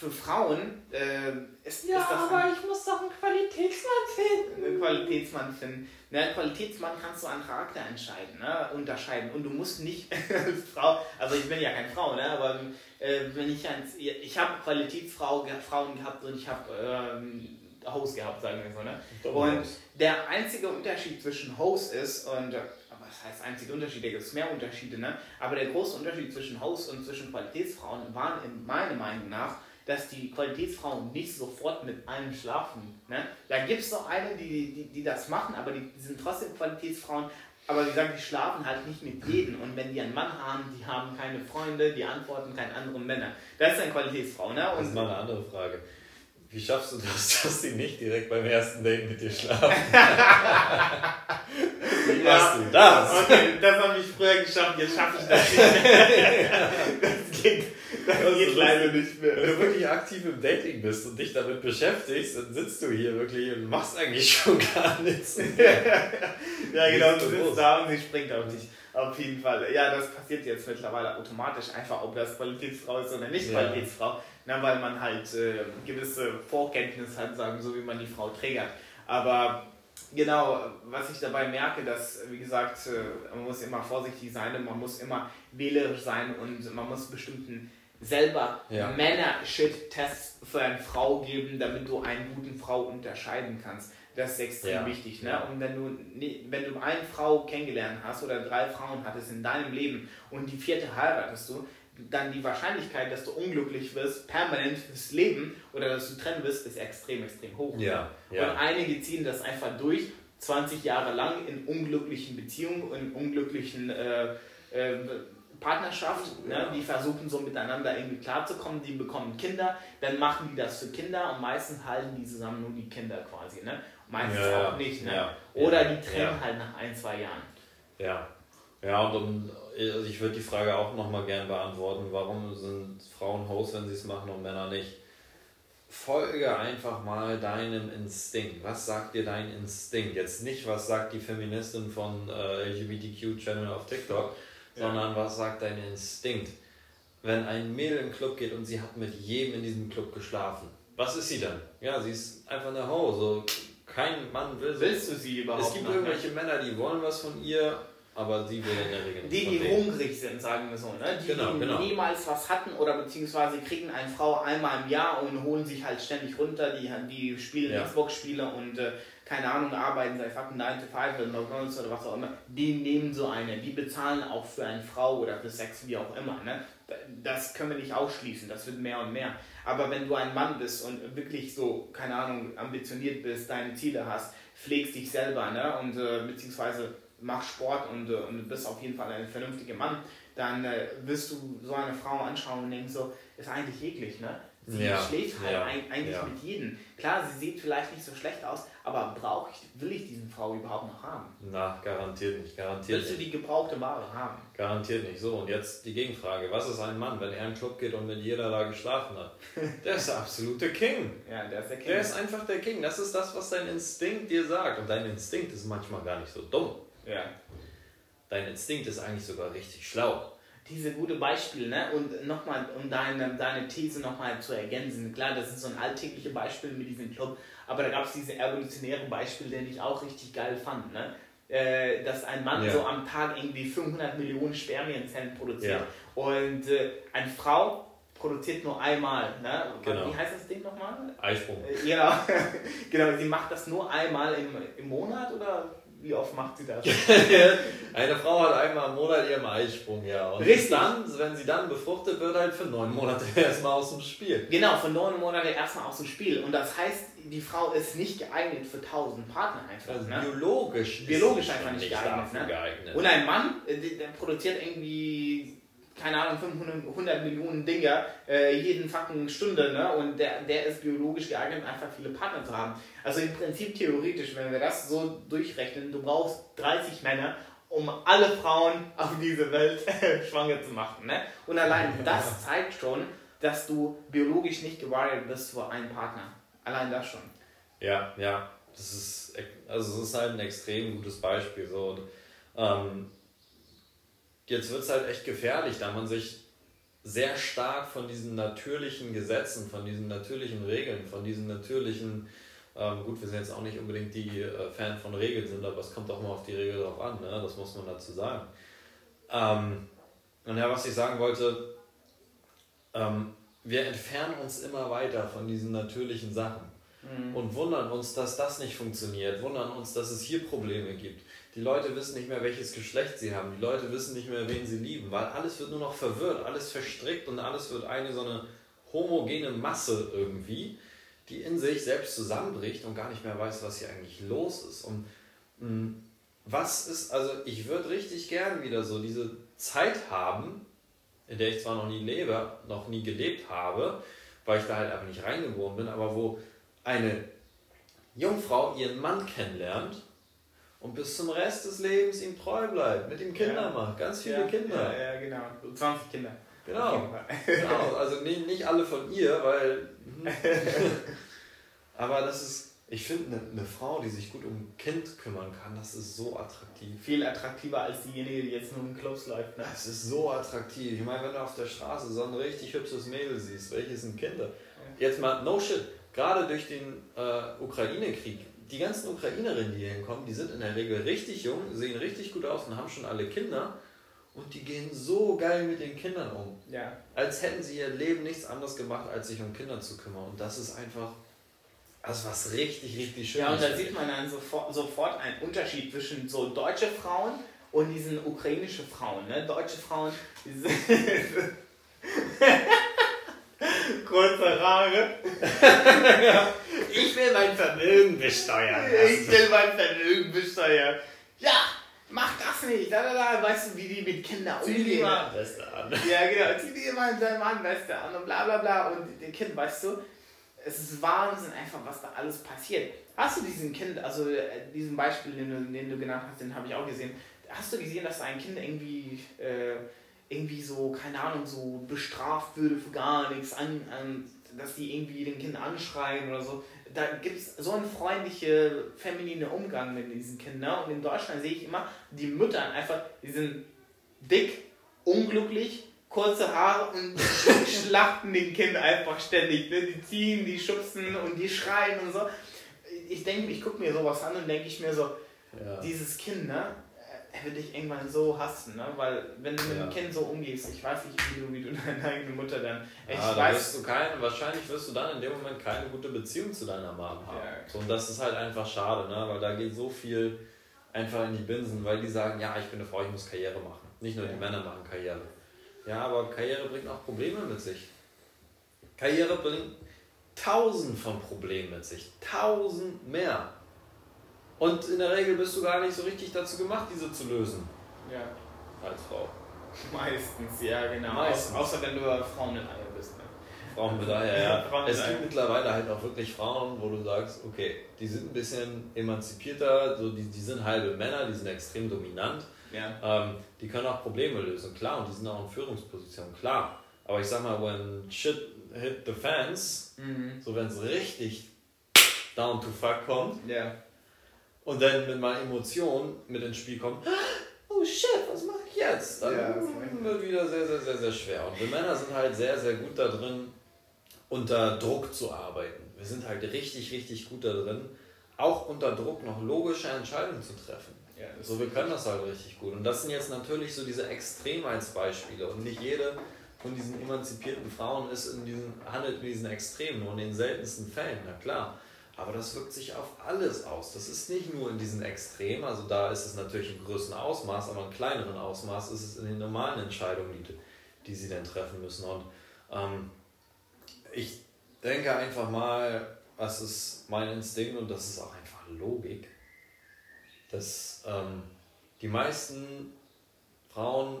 für Frauen äh, ist, ja, ist das. aber ein, ich muss doch einen Qualitätsmann finden. Einen Qualitätsmann finden. Ne, Qualitätsmann kannst du an Charakter entscheiden, ne, unterscheiden. Und du musst nicht als Frau, also ich bin ja keine Frau, ne, aber äh, wenn ich ans, ich habe Qualitätsfrauen gehabt und ich habe ähm, Host gehabt, sagen wir so. Ne? Und der einzige Unterschied zwischen Host ist, und was heißt einzige Unterschied, da gibt es mehr Unterschiede, ne? aber der große Unterschied zwischen Host und zwischen Qualitätsfrauen waren in meiner Meinung nach, dass die Qualitätsfrauen nicht sofort mit einem schlafen. Ne? Da gibt es noch eine, die, die, die das machen, aber die, die sind trotzdem Qualitätsfrauen. Aber wie gesagt, die schlafen halt nicht mit jedem. Und wenn die einen Mann haben, die haben keine Freunde, die antworten keinen anderen Männer. Das ist eine Qualitätsfrau. Ne? Und das ist mal eine andere Frage. Wie schaffst du das, dass sie nicht direkt beim ersten Date mit dir schlafen? Wie machst du das? Okay, das habe ich früher geschafft, jetzt schaffe ich das nicht. Das geht, das geht leider nicht mehr. Wenn du wirklich aktiv im Dating bist und dich damit beschäftigst, dann sitzt du hier wirklich und machst eigentlich schon gar nichts. ja, genau, du sitzt da und sie springt auf dich. Auf jeden Fall. Ja, das passiert jetzt mittlerweile automatisch, einfach ob das Qualitätsfrau ist oder nicht ja. Qualitätsfrau. Na, weil man halt äh, gewisse Vorkenntnisse hat, sagen so wie man die Frau trägert. Aber genau, was ich dabei merke, dass, wie gesagt, äh, man muss immer vorsichtig sein, man muss immer wählerisch sein und man muss bestimmten selber ja. Männer-Shit-Tests für eine Frau geben, damit du einen guten Frau unterscheiden kannst. Das ist extrem ja. wichtig. Ne? Ja. Und wenn du, wenn du eine Frau kennengelernt hast oder drei Frauen hattest in deinem Leben und die vierte heiratest du, dann die Wahrscheinlichkeit, dass du unglücklich wirst, permanent fürs Leben oder dass du trennen wirst, ist extrem, extrem hoch. Ja, ja. Und einige ziehen das einfach durch, 20 Jahre lang in unglücklichen Beziehungen, in unglücklichen äh, äh, Partnerschaft, ne? die versuchen so miteinander irgendwie klarzukommen, die bekommen Kinder, dann machen die das für Kinder und meistens halten die zusammen nur die Kinder quasi, ne? meistens ja, auch nicht. Ne? Ja, Oder die trennen halt nach ein, zwei Jahren. Ja, ja und um, also ich würde die Frage auch nochmal gern beantworten, warum sind Frauen Host, wenn sie es machen und Männer nicht? Folge einfach mal deinem Instinkt. Was sagt dir dein Instinkt? Jetzt nicht, was sagt die Feministin von äh, LGBTQ-Channel auf TikTok, ja. sondern was sagt dein Instinkt? Wenn ein Mädel im Club geht und sie hat mit jedem in diesem Club geschlafen, was ist sie dann? Ja, sie ist einfach eine Ho. So, kein Mann will sie. Willst du sie überhaupt? Es gibt irgendwelche Männer, die wollen was von ihr aber sie will in der Regel Die, die hungrig sind, sagen wir so. Ne? Die, genau, die genau. niemals was hatten oder beziehungsweise kriegen eine Frau einmal im Jahr und holen sich halt ständig runter. Die, die spielen ja. Xbox-Spiele und äh, keine Ahnung, arbeiten seit fucking 9 to 5 oder McDonalds oder was auch immer. Die nehmen so eine. Die bezahlen auch für eine Frau oder für Sex, wie auch immer. Ne? Das können wir nicht ausschließen. Das wird mehr und mehr. Aber wenn du ein Mann bist und wirklich so, keine Ahnung, ambitioniert bist, deine Ziele hast, pflegst dich selber ne? und äh, beziehungsweise machst Sport und, äh, und bist auf jeden Fall ein vernünftiger Mann, dann äh, wirst du so eine Frau anschauen und denkst so, ist eigentlich eklig, ne? Sie ja, schläft halt ja, eigentlich ja. mit jedem. Klar, sie sieht vielleicht nicht so schlecht aus, aber brauche ich, will ich diesen Frau überhaupt noch haben? Na, garantiert nicht, garantiert Willst nicht. du die gebrauchte Ware haben? Garantiert nicht. So, und jetzt die Gegenfrage. Was ist ein Mann, wenn er in den Club geht und mit jeder da geschlafen hat? Der ist der absolute King. Ja, der ist der King. Der ist einfach der King. Das ist das, was dein Instinkt dir sagt. Und dein Instinkt ist manchmal gar nicht so dumm. Ja. Dein Instinkt ist eigentlich sogar richtig schlau. Diese gute Beispiele, ne? Und nochmal, um deine, deine These nochmal zu ergänzen. Klar, das ist so ein alltägliches Beispiel mit diesem Club, aber da gab es diese evolutionären Beispiele, den ich auch richtig geil fand, ne? Äh, dass ein Mann ja. so am Tag irgendwie 500 Millionen Spermienzellen produziert. Ja. Und äh, eine Frau produziert nur einmal. Ne? Genau. Wie heißt das Ding nochmal? Eisprung. Äh, genau. genau, sie macht das nur einmal im, im Monat oder wie oft macht sie das? Eine Frau hat einmal im Monat ihren Eisprung, ja. Und Richtig. dann, wenn sie dann befruchtet wird, halt für neun Monate erstmal aus dem Spiel. Genau, für neun Monate erstmal aus dem Spiel. Und das heißt, die Frau ist nicht geeignet für tausend Partner einfach. Also ne? Biologisch. Biologisch einfach nicht, geeignet, ne? geeignet. Und ein Mann, äh, der produziert irgendwie keine Ahnung, 500 Millionen Dinger äh, jeden fucking Stunde, ne? Und der, der ist biologisch geeignet, einfach viele Partner zu haben. Also im Prinzip theoretisch, wenn wir das so durchrechnen, du brauchst 30 Männer, um alle Frauen auf dieser Welt schwanger zu machen, ne? Und allein das zeigt schon, dass du biologisch nicht gewired bist für einen Partner. Allein das schon. Ja, ja. Das ist, also das ist halt ein extrem gutes Beispiel. So. Und, ähm, jetzt wird es halt echt gefährlich, da man sich sehr stark von diesen natürlichen Gesetzen, von diesen natürlichen Regeln, von diesen natürlichen, ähm, gut, wir sind jetzt auch nicht unbedingt die äh, Fan von Regeln sind, aber es kommt auch mal auf die Regel drauf an, ne? das muss man dazu sagen. Ähm, und ja, was ich sagen wollte, ähm, wir entfernen uns immer weiter von diesen natürlichen Sachen mhm. und wundern uns, dass das nicht funktioniert, wundern uns, dass es hier Probleme gibt. Die Leute wissen nicht mehr, welches Geschlecht sie haben. Die Leute wissen nicht mehr, wen sie lieben, weil alles wird nur noch verwirrt, alles verstrickt und alles wird eine so eine homogene Masse irgendwie, die in sich selbst zusammenbricht und gar nicht mehr weiß, was hier eigentlich los ist. Und mh, hm, was ist, also ich würde richtig gern wieder so diese Zeit haben, in der ich zwar noch nie lebe, noch nie gelebt habe, weil ich da halt einfach nicht reingeboren bin, aber wo eine Jungfrau ihren Mann kennenlernt und bis zum Rest des Lebens ihm treu bleibt, mit ihm Kinder ja. macht, ganz viele ja, Kinder. Ja, ja, genau. 20 Kinder. Genau. genau. Also nicht, nicht alle von ihr, weil. Hm. aber das ist, ich finde, eine, eine Frau, die sich gut um ein Kind kümmern kann, das ist so attraktiv. Viel attraktiver als diejenige, die jetzt nur im Clubs läuft. Ne? Das ist so attraktiv. Ich meine, wenn du auf der Straße so ein richtig hübsches Mädel siehst, welches sind Kinder? Jetzt mal, no shit, gerade durch den äh, Ukraine-Krieg die ganzen Ukrainerinnen, die hier hinkommen, die sind in der Regel richtig jung, sehen richtig gut aus und haben schon alle Kinder. Und die gehen so geil mit den Kindern um. Ja. Als hätten sie ihr Leben nichts anderes gemacht, als sich um Kinder zu kümmern. Und das ist einfach also was richtig, richtig schön. Ja, und da sieht man dann sofort, sofort einen Unterschied zwischen so deutsche Frauen und diesen ukrainischen Frauen. Ne? Deutsche Frauen, diese kurze Haare. ja. Ich will mein Vermögen besteuern. Lassen. Ich will mein Vermögen besteuern. Ja, mach das nicht. Da, da, da. Weißt du, wie die mit Kindern umgehen? Zieh die Warnweste an. Ja, genau. Zieh die immer deine Warnweste an und bla bla bla. Und den Kind, weißt du, es ist Wahnsinn einfach, was da alles passiert. Hast du diesen Kind, also äh, diesen Beispiel, den du, den du genannt hast, den habe ich auch gesehen. Hast du gesehen, dass ein Kind irgendwie, äh, irgendwie so, keine Ahnung, so bestraft würde für gar nichts, an, an, dass die irgendwie den Kind anschreien oder so? Da gibt es so einen freundlichen, femininen Umgang mit diesen Kindern. Und in Deutschland sehe ich immer die Mütter einfach, die sind dick, unglücklich, kurze Haare und schlachten den Kind einfach ständig. Ne? Die ziehen, die schubsen und die schreien und so. Ich denke, ich gucke mir sowas an und denke ich mir so, ja. dieses Kind, ne? Er wird dich irgendwann so hassen, ne? Weil wenn du mit ja. dem Kind so umgehst, ich weiß nicht, wie du, wie du deine eigene Mutter dann. Echt, ja, da wirst du kein, wahrscheinlich wirst du dann in dem Moment keine gute Beziehung zu deiner Mom haben. Ja. So, und das ist halt einfach schade, ne? Weil da geht so viel einfach in die Binsen, weil die sagen, ja, ich bin eine Frau, ich muss Karriere machen. Nicht nur die Männer machen Karriere. Ja, aber Karriere bringt auch Probleme mit sich. Karriere bringt tausend von Problemen mit sich. Tausend mehr. Und in der Regel bist du gar nicht so richtig dazu gemacht, diese zu lösen. Ja. Als Frau. Meistens, ja, genau. Meistens. Außer wenn du Frauen mit Eier bist. Ne? Frauen mit Eier, ja. Frauen es gibt mittlerweile halt auch wirklich Frauen, wo du sagst, okay, die sind ein bisschen emanzipierter, so die, die sind halbe Männer, die sind extrem dominant. Ja. Ähm, die können auch Probleme lösen, klar, und die sind auch in Führungspositionen, klar. Aber ich sag mal, when shit hit the fans, mhm. so wenn es richtig down to fuck kommt, ja und dann mit meiner Emotion mit ins Spiel kommt, oh shit, was mache ich jetzt? Dann ja, wird wieder sehr, sehr, sehr, sehr schwer. Und wir Männer sind halt sehr, sehr gut da drin, unter Druck zu arbeiten. Wir sind halt richtig, richtig gut da drin, auch unter Druck noch logische Entscheidungen zu treffen. Ja, so, wir können das halt richtig gut. Und das sind jetzt natürlich so diese Extremheitsbeispiele. Und nicht jede von diesen emanzipierten Frauen ist in diesen, handelt in diesen Extremen, nur in den seltensten Fällen, na klar. Aber das wirkt sich auf alles aus. Das ist nicht nur in diesen Extremen, also da ist es natürlich im größten Ausmaß, aber im kleineren Ausmaß ist es in den normalen Entscheidungen, die, die sie dann treffen müssen. Und ähm, ich denke einfach mal, das ist mein Instinkt und das ist auch einfach Logik, dass ähm, die meisten Frauen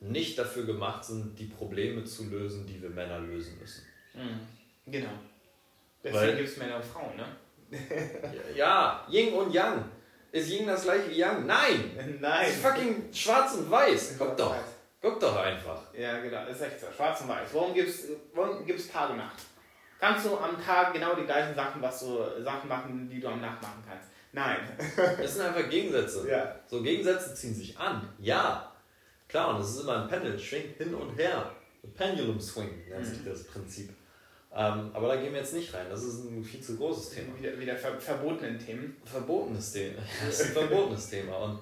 nicht dafür gemacht sind, die Probleme zu lösen, die wir Männer lösen müssen. Mhm. Genau. Deswegen gibt es Männer und Frauen, ne? ja, Ying und Yang. Ist Ying das gleiche wie Yang? Nein! Nein! ist fucking schwarz und weiß. Guck doch. Guck doch einfach. Ja, genau, ist echt so. Schwarz und weiß. Warum gibt es warum gibt's Tag und Nacht? Kannst du am Tag genau die gleichen Sachen, was du, Sachen machen, die du am Nacht machen kannst? Nein. Das sind einfach Gegensätze. Ja. So Gegensätze ziehen sich an. Ja. Klar, und das ist immer ein Pendel, schwingt hin und her. Pendulum Swing nennt sich das Prinzip. Ähm, aber da gehen wir jetzt nicht rein. Das ist ein viel zu großes Thema. Wieder, wieder ver verbotenen Themen. Verbotenes Thema. Das ist ein verbotenes Thema. Und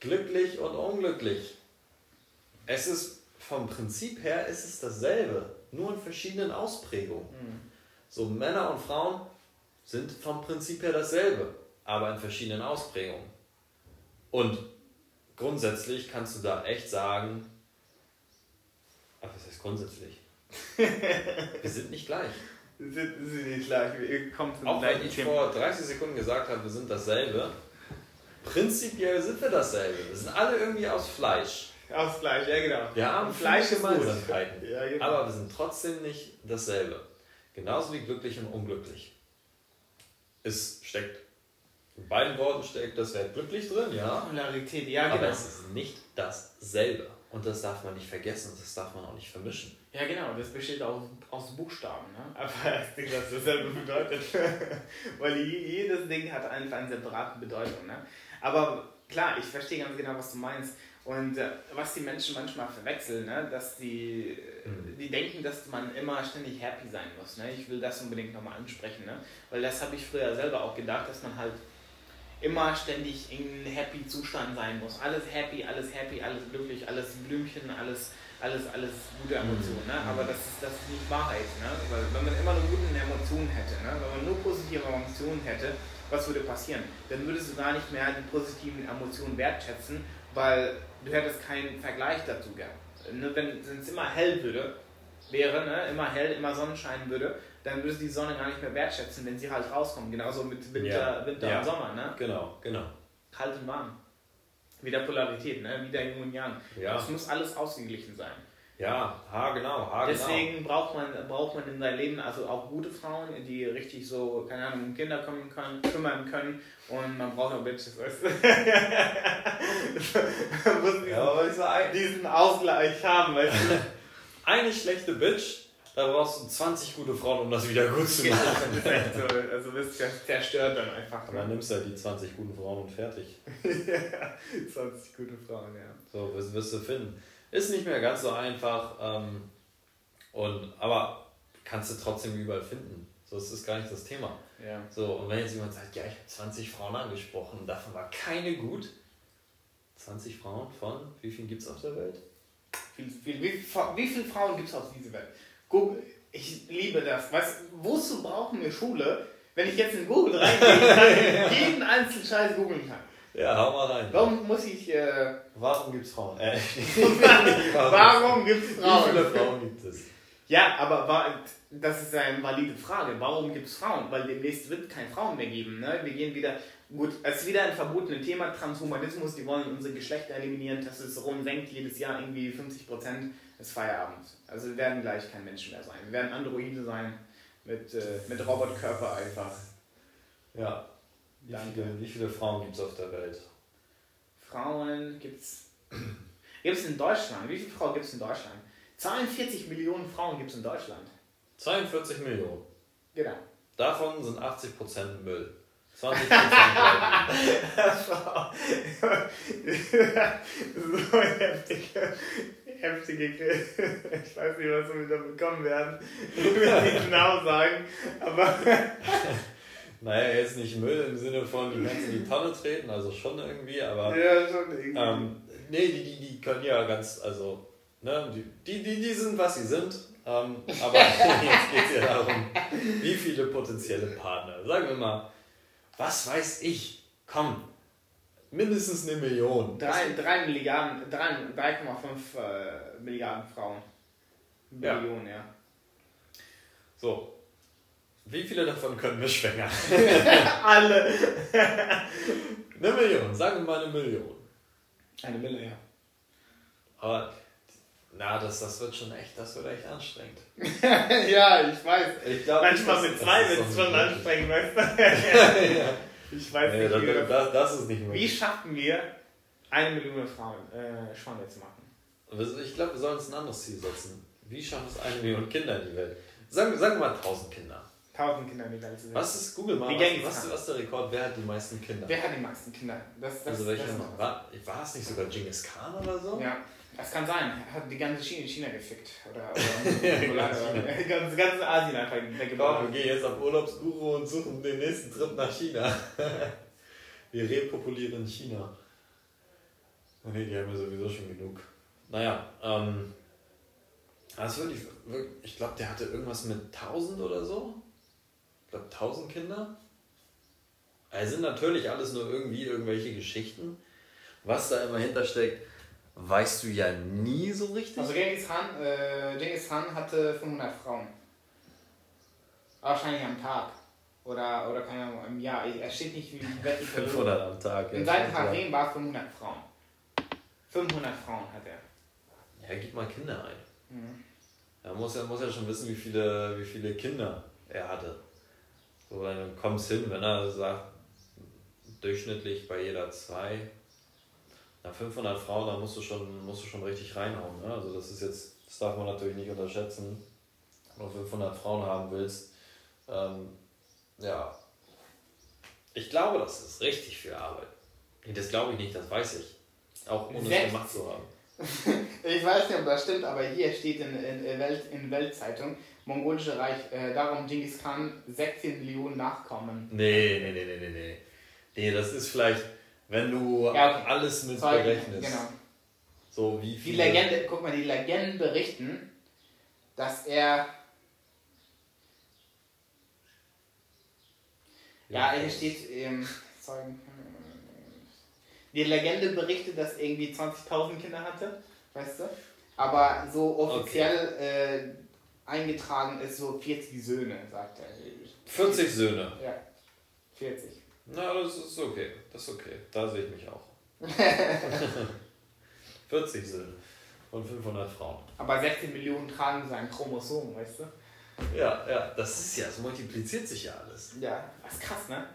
glücklich und unglücklich. Es ist vom Prinzip her ist es dasselbe, nur in verschiedenen Ausprägungen. Mhm. So Männer und Frauen sind vom Prinzip her dasselbe, aber in verschiedenen Ausprägungen. Und grundsätzlich kannst du da echt sagen, ach, was heißt grundsätzlich? wir sind nicht gleich. Sind, sind nicht gleich. Ihr kommt zum Auch wenn ich Thema. vor 30 Sekunden gesagt habe, wir sind dasselbe, prinzipiell sind wir dasselbe. Wir sind alle irgendwie aus Fleisch. Ausgleich, ja genau. Wir haben Fleisch. Gemeinsamkeiten. Ja, genau. Aber wir sind trotzdem nicht dasselbe. Genauso wie glücklich und unglücklich. Es steckt, in beiden Worten steckt das Wort glücklich drin, ja. Polarität, ja Aber genau. es ist nicht dasselbe. Und das darf man nicht vergessen, das darf man auch nicht vermischen. Ja genau, das besteht aus, aus Buchstaben, ne? aber das Ding, was dasselbe bedeutet. Weil je- jedes Ding hat einfach eine separate Bedeutung. Ne? Aber klar, ich verstehe ganz genau, was du meinst. Und äh, was die Menschen manchmal verwechseln, ne? dass die, Mhm. die denken, dass man immer ständig happy sein muss. Ne? Ich will das unbedingt nochmal ansprechen, ne? weil das habe ich früher selber auch gedacht, dass man halt immer ständig in einem happy Zustand sein muss. Alles happy, alles happy, alles glücklich, alles Blümchen, alles, alles, alles gute Emotionen. Ne? Aber das ist, das ist nicht Wahrheit. Ne? Weil wenn man immer nur gute Emotionen hätte, ne? wenn man nur positive Emotionen hätte, was würde passieren? Dann würdest du gar nicht mehr die positiven Emotionen wertschätzen, weil du hättest keinen Vergleich dazu gehabt. Ne? Wenn es immer hell würde, wäre, ne? immer hell, immer Sonnenschein würde, dann würdest du die Sonne gar nicht mehr wertschätzen, wenn sie halt rauskommt. Genauso mit Winter, Ja. Winter Ja. und Sommer. Ne? Genau, genau. kalt und warm. Wieder Polarität, ne? wieder Yin und Yang. Ja. Es muss alles ausgeglichen sein. Ja, ha genau, ha genau. Deswegen braucht man, braucht man in seinem Leben also auch gute Frauen, die richtig so, keine Ahnung, um Kinder kümmern können, kümmern können und man braucht auch Bitches. Weißt du? man muss diesen, Ja, diesen Ausgleich haben, weißt du? eine schlechte Bitch, da brauchst du 20 gute Frauen, um das wieder gut zu machen. echt so, also wirst du zerstört dann einfach. Und dann nimmst du halt die 20 guten Frauen und fertig. ja, 20 gute Frauen, ja. So, wirst, wirst du finden. Ist nicht mehr ganz so einfach, ähm, und, aber kannst du trotzdem überall finden. So, das ist gar nicht das Thema. ja. So, und wenn jetzt jemand sagt, ja, ich habe 20 Frauen angesprochen, davon war keine gut. 20 Frauen von, wie viel gibt es auf der Welt? Wie, wie, wie, wie viele Frauen gibt es auf dieser Welt? Google, ich liebe das. Weißt, wozu brauchen wir Schule, wenn ich jetzt in Google reingehen kann, jeden einzelnen Scheiß googeln kann? Ja, hau mal rein. Warum muss ich. Äh, Warum gibt es Frauen? Äh, warum gibt es Wie Frauen? viele Frauen gibt es? Ja, aber das ist eine valide Frage. Warum gibt es Frauen? Weil demnächst wird es keine Frauen mehr geben. Ne? Wir gehen wieder. Gut, es ist wieder ein verbotenes Thema, Transhumanismus. Die wollen unsere Geschlechter eliminieren. Testosteron senkt jedes Jahr irgendwie 50% des Feierabends. Also wir werden gleich kein Menschen mehr sein. Wir werden Androide sein mit, äh, mit Robotkörper einfach. Ja. Wie viele, wie viele Frauen gibt es auf der Welt? Frauen gibt's. Gibt es in Deutschland? Wie viele Frauen gibt es in Deutschland? 42 Millionen Frauen gibt es in Deutschland. 42 Millionen. Genau. Davon sind 80% Müll. 20% bleiben. Das war so heftige, heftige Gri- Ich weiß nicht, was wir wieder bekommen werden. Ich will nicht genau sagen, aber Naja, jetzt nicht Müll im Sinne von, die kannst in die Tonne treten, also schon irgendwie, aber ja, schon irgendwie. ähm, nee, die, die, die können ja ganz, also, ne, die, die, die, die sind, was sie sind. Ähm, aber jetzt geht es ja darum, wie viele potenzielle Partner. Sagen wir mal, was weiß ich, komm, mindestens eine Million. drei, drei Milliarden, drei- 3,5 äh, Milliarden Frauen. Ja. Millionen, ja. So. Wie viele davon können wir schwängern? Alle. Eine Million, sagen wir mal eine Million. Eine Mille, ja. Aber na, das, das wird schon echt, das wird echt anstrengend. ja, ich weiß. Ich glaub, Manchmal das- mit zwei wird es schon anstrengend, weißt du? ja. Ich weiß Nee, nicht, das, wie, das, das ist nicht wie möglich. schaffen wir, eine Million Frauen äh, schwanger zu machen? Ich glaube, wir sollen uns ein anderes Ziel setzen. Wie schaffen es eine Million Kinder in die Welt? Sagen, sagen wir mal 1000 Kinder. Tausend Kinder in die Welt zu Was ist Google mal? Was, was, was ist der Rekord? Wer hat die meisten Kinder? Wer hat die meisten Kinder? Das, das, also welcher war, war es nicht sogar Genghis Khan oder so? Ja. Das kann sein. Er hat die ganze China, China gefickt. Oder, oder, oder ganz, ganz Asien einfach weggebaut. Komm, wir gehen jetzt auf Urlaubsguru und suchen den nächsten Trip nach China. wir repopulieren China. Nee, die haben wir sowieso schon genug. Naja, ähm. Das wirklich, ich glaube, der hatte irgendwas mit 1000 oder so. Ich glaube, 1000 Kinder. Es sind natürlich alles nur irgendwie irgendwelche Geschichten. Was da immer hintersteckt, weißt du ja nie so richtig. Also Genghis Khan, äh, Genghis Khan hatte 500 Frauen. Wahrscheinlich am Tag. Oder, oder keine Ahnung, im Jahr. Er steht nicht wie welche 500 am Tag. In seinem Harem war 500 Frauen. 500 Frauen hat er. Ja, gib mal Kinder ein. Mhm. Er muss ja, muss ja schon wissen, wie viele, wie viele Kinder er hatte. So, dann kommst hin, wenn er sagt, durchschnittlich bei jeder zwei, na 500 Frauen, da musst du schon, musst du schon richtig reinhauen. Ne? Also das ist jetzt, das darf man natürlich nicht unterschätzen. Wenn du 500 Frauen haben willst, ähm, ja, ich glaube, das ist richtig viel Arbeit. Das glaube ich nicht, das weiß ich. Auch ohne es gemacht zu haben. ich weiß nicht, ob das stimmt, aber hier steht in, in, Welt, in Weltzeitung, Mongolische Reich, äh, darum Genghis Khan 16 Millionen Nachkommen. Nee, nee, nee, nee, nee, nee. Nee, das ist vielleicht, wenn du ja, okay. alles mit Zeugen, berechnest. Genau. So wie viele... Die Legende, guck mal, die Legenden berichten, dass er. Ja, hier steht ähm, Zeugen. Die Legende berichtet, dass er irgendwie 20.000 Kinder hatte, weißt du? Aber so offiziell okay. äh, eingetragen ist so 40 Söhne, sagt er. 40 Söhne? Ja, 40. Na, das ist okay. Das ist okay. Da sehe ich mich auch. 40 Söhne von 500 Frauen. Aber 16 Millionen tragen sein Chromosom, weißt du? Ja, ja, das ist ja, es multipliziert sich ja alles. Ja, das ist krass, ne?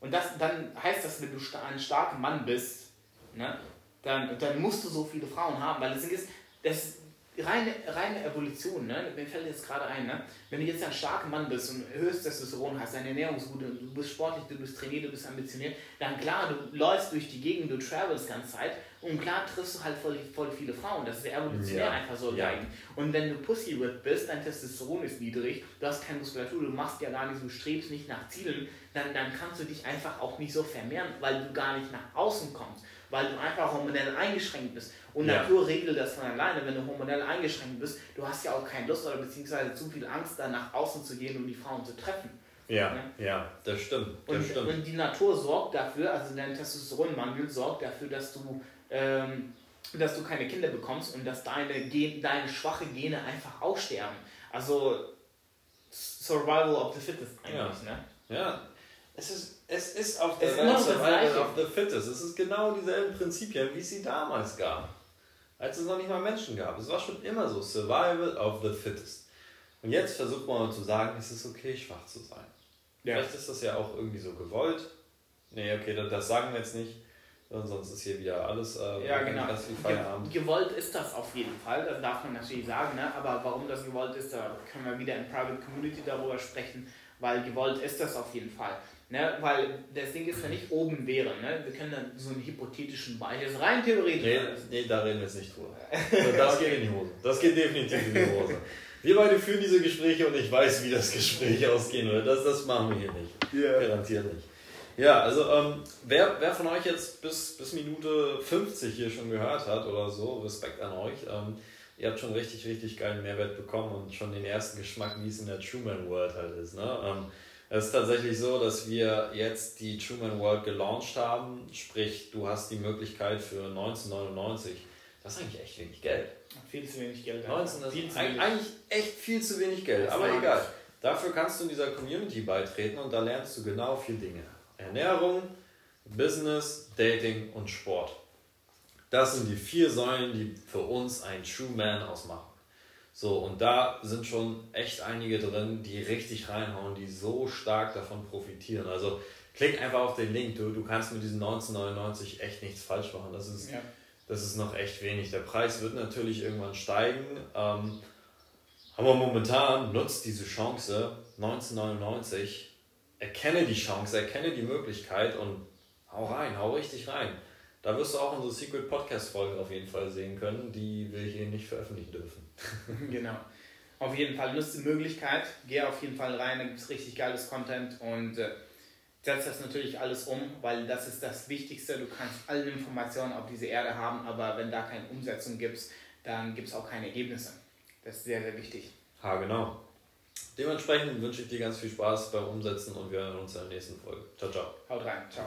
Und das, dann heißt das, wenn du ein starker Mann bist, ne, dann, dann musst du so viele Frauen haben, weil das ist, das, reine, reine Evolution, ne? mir fällt jetzt gerade ein, ne? wenn du jetzt ein starker Mann bist und höchstes Testosteron hast, deine Ernährung ist gut, du bist sportlich, du bist trainiert, du bist ambitioniert, dann klar, du läufst durch die Gegend, du travelst ganze Zeit und klar triffst du halt voll, voll viele Frauen. Das ist evolutionär ja. einfach so ja. Und wenn du Pussy wird bist, dein Testosteron ist niedrig, du hast keine Muskulatur, du machst ja gar nicht, du strebst nicht nach Zielen, dann, dann kannst du dich einfach auch nicht so vermehren, weil du gar nicht nach außen kommst weil du einfach hormonell eingeschränkt bist. Und ja. Natur regelt das von alleine, wenn du hormonell eingeschränkt bist. Du hast ja auch keine Lust oder beziehungsweise zu viel Angst, da nach außen zu gehen und die Frauen zu treffen. Ja, ja, ja das stimmt. Das und, stimmt. und die Natur sorgt dafür, also dein Testosteronmangel sorgt dafür, dass du, ähm, dass du keine Kinder bekommst und dass deine, Gen, deine schwache Gene einfach aussterben. Also Survival of the Fittest eigentlich, ja. ne? Ja, es ist, es ist auf der Welt Survival of the Fittest. Es ist genau dieselben Prinzipien, wie es sie damals gab. Als es noch nicht mal Menschen gab. Es war schon immer so. Survival of the Fittest. Und jetzt versucht man zu sagen, es ist okay, schwach zu sein. Ja. Vielleicht ist das ja auch irgendwie so gewollt. Nee, okay, das sagen wir jetzt nicht. Sonst ist hier wieder alles äh, ja, genau. Feierabend. Gewollt ist das auf jeden Fall, das darf man natürlich sagen. Ne? Aber warum das gewollt ist, da können wir wieder in Private Community darüber sprechen, weil gewollt ist das auf jeden Fall. Ne? Weil das Ding ist ja nicht oben wäre. Ne? Wir können dann so einen hypothetischen Beispiel, das rein theoretisch. Nee, nee, da reden wir jetzt nicht drüber. Das geht in die Hose. Das geht definitiv in die Hose. Wir beide führen diese Gespräche und ich weiß, wie das Gespräch ausgehen wird. Das, das machen wir hier nicht. Yeah. Garantiert nicht. Ja, also ähm, wer, wer von euch jetzt bis, bis Minute 50 hier schon gehört hat oder so, Respekt an euch. Ähm, ihr habt schon richtig, richtig geilen Mehrwert bekommen und schon den ersten Geschmack, wie es in der Truman World halt ist. Ne? Ähm, es ist tatsächlich so, dass wir jetzt die Truman World gelauncht haben. Sprich, du hast die Möglichkeit für 1999. Das ist eigentlich echt wenig Geld. Viel zu wenig Geld. 19 ist viel eigentlich echt viel zu wenig Geld. Aber egal. Dafür kannst du in dieser Community beitreten und da lernst du genau vier Dinge. Ernährung, Business, Dating und Sport. Das sind die vier Säulen, die für uns ein True Man ausmachen. So, und da sind schon echt einige drin, die richtig reinhauen, die so stark davon profitieren. Also klick einfach auf den Link, du, du kannst mit diesen 1999 echt nichts falsch machen. Das ist, ja. das ist noch echt wenig. Der Preis wird natürlich irgendwann steigen. Ähm, aber momentan nutzt diese Chance 1999, erkenne die Chance, erkenne die Möglichkeit und hau rein, hau richtig rein. Da wirst du auch unsere Secret Podcast Folge auf jeden Fall sehen können, die wir hier nicht veröffentlichen dürfen. genau. Auf jeden Fall nutzt die Möglichkeit, geh auf jeden Fall rein, da gibt es richtig geiles Content und äh, setz das natürlich alles um, weil das ist das Wichtigste. Du kannst alle Informationen auf dieser Erde haben, aber wenn da keine Umsetzung gibt, dann gibt es auch keine Ergebnisse. Das ist sehr, sehr wichtig. Ha, genau. Dementsprechend wünsche ich dir ganz viel Spaß beim Umsetzen und wir hören uns in der nächsten Folge. Ciao, ciao. Haut rein. Ciao.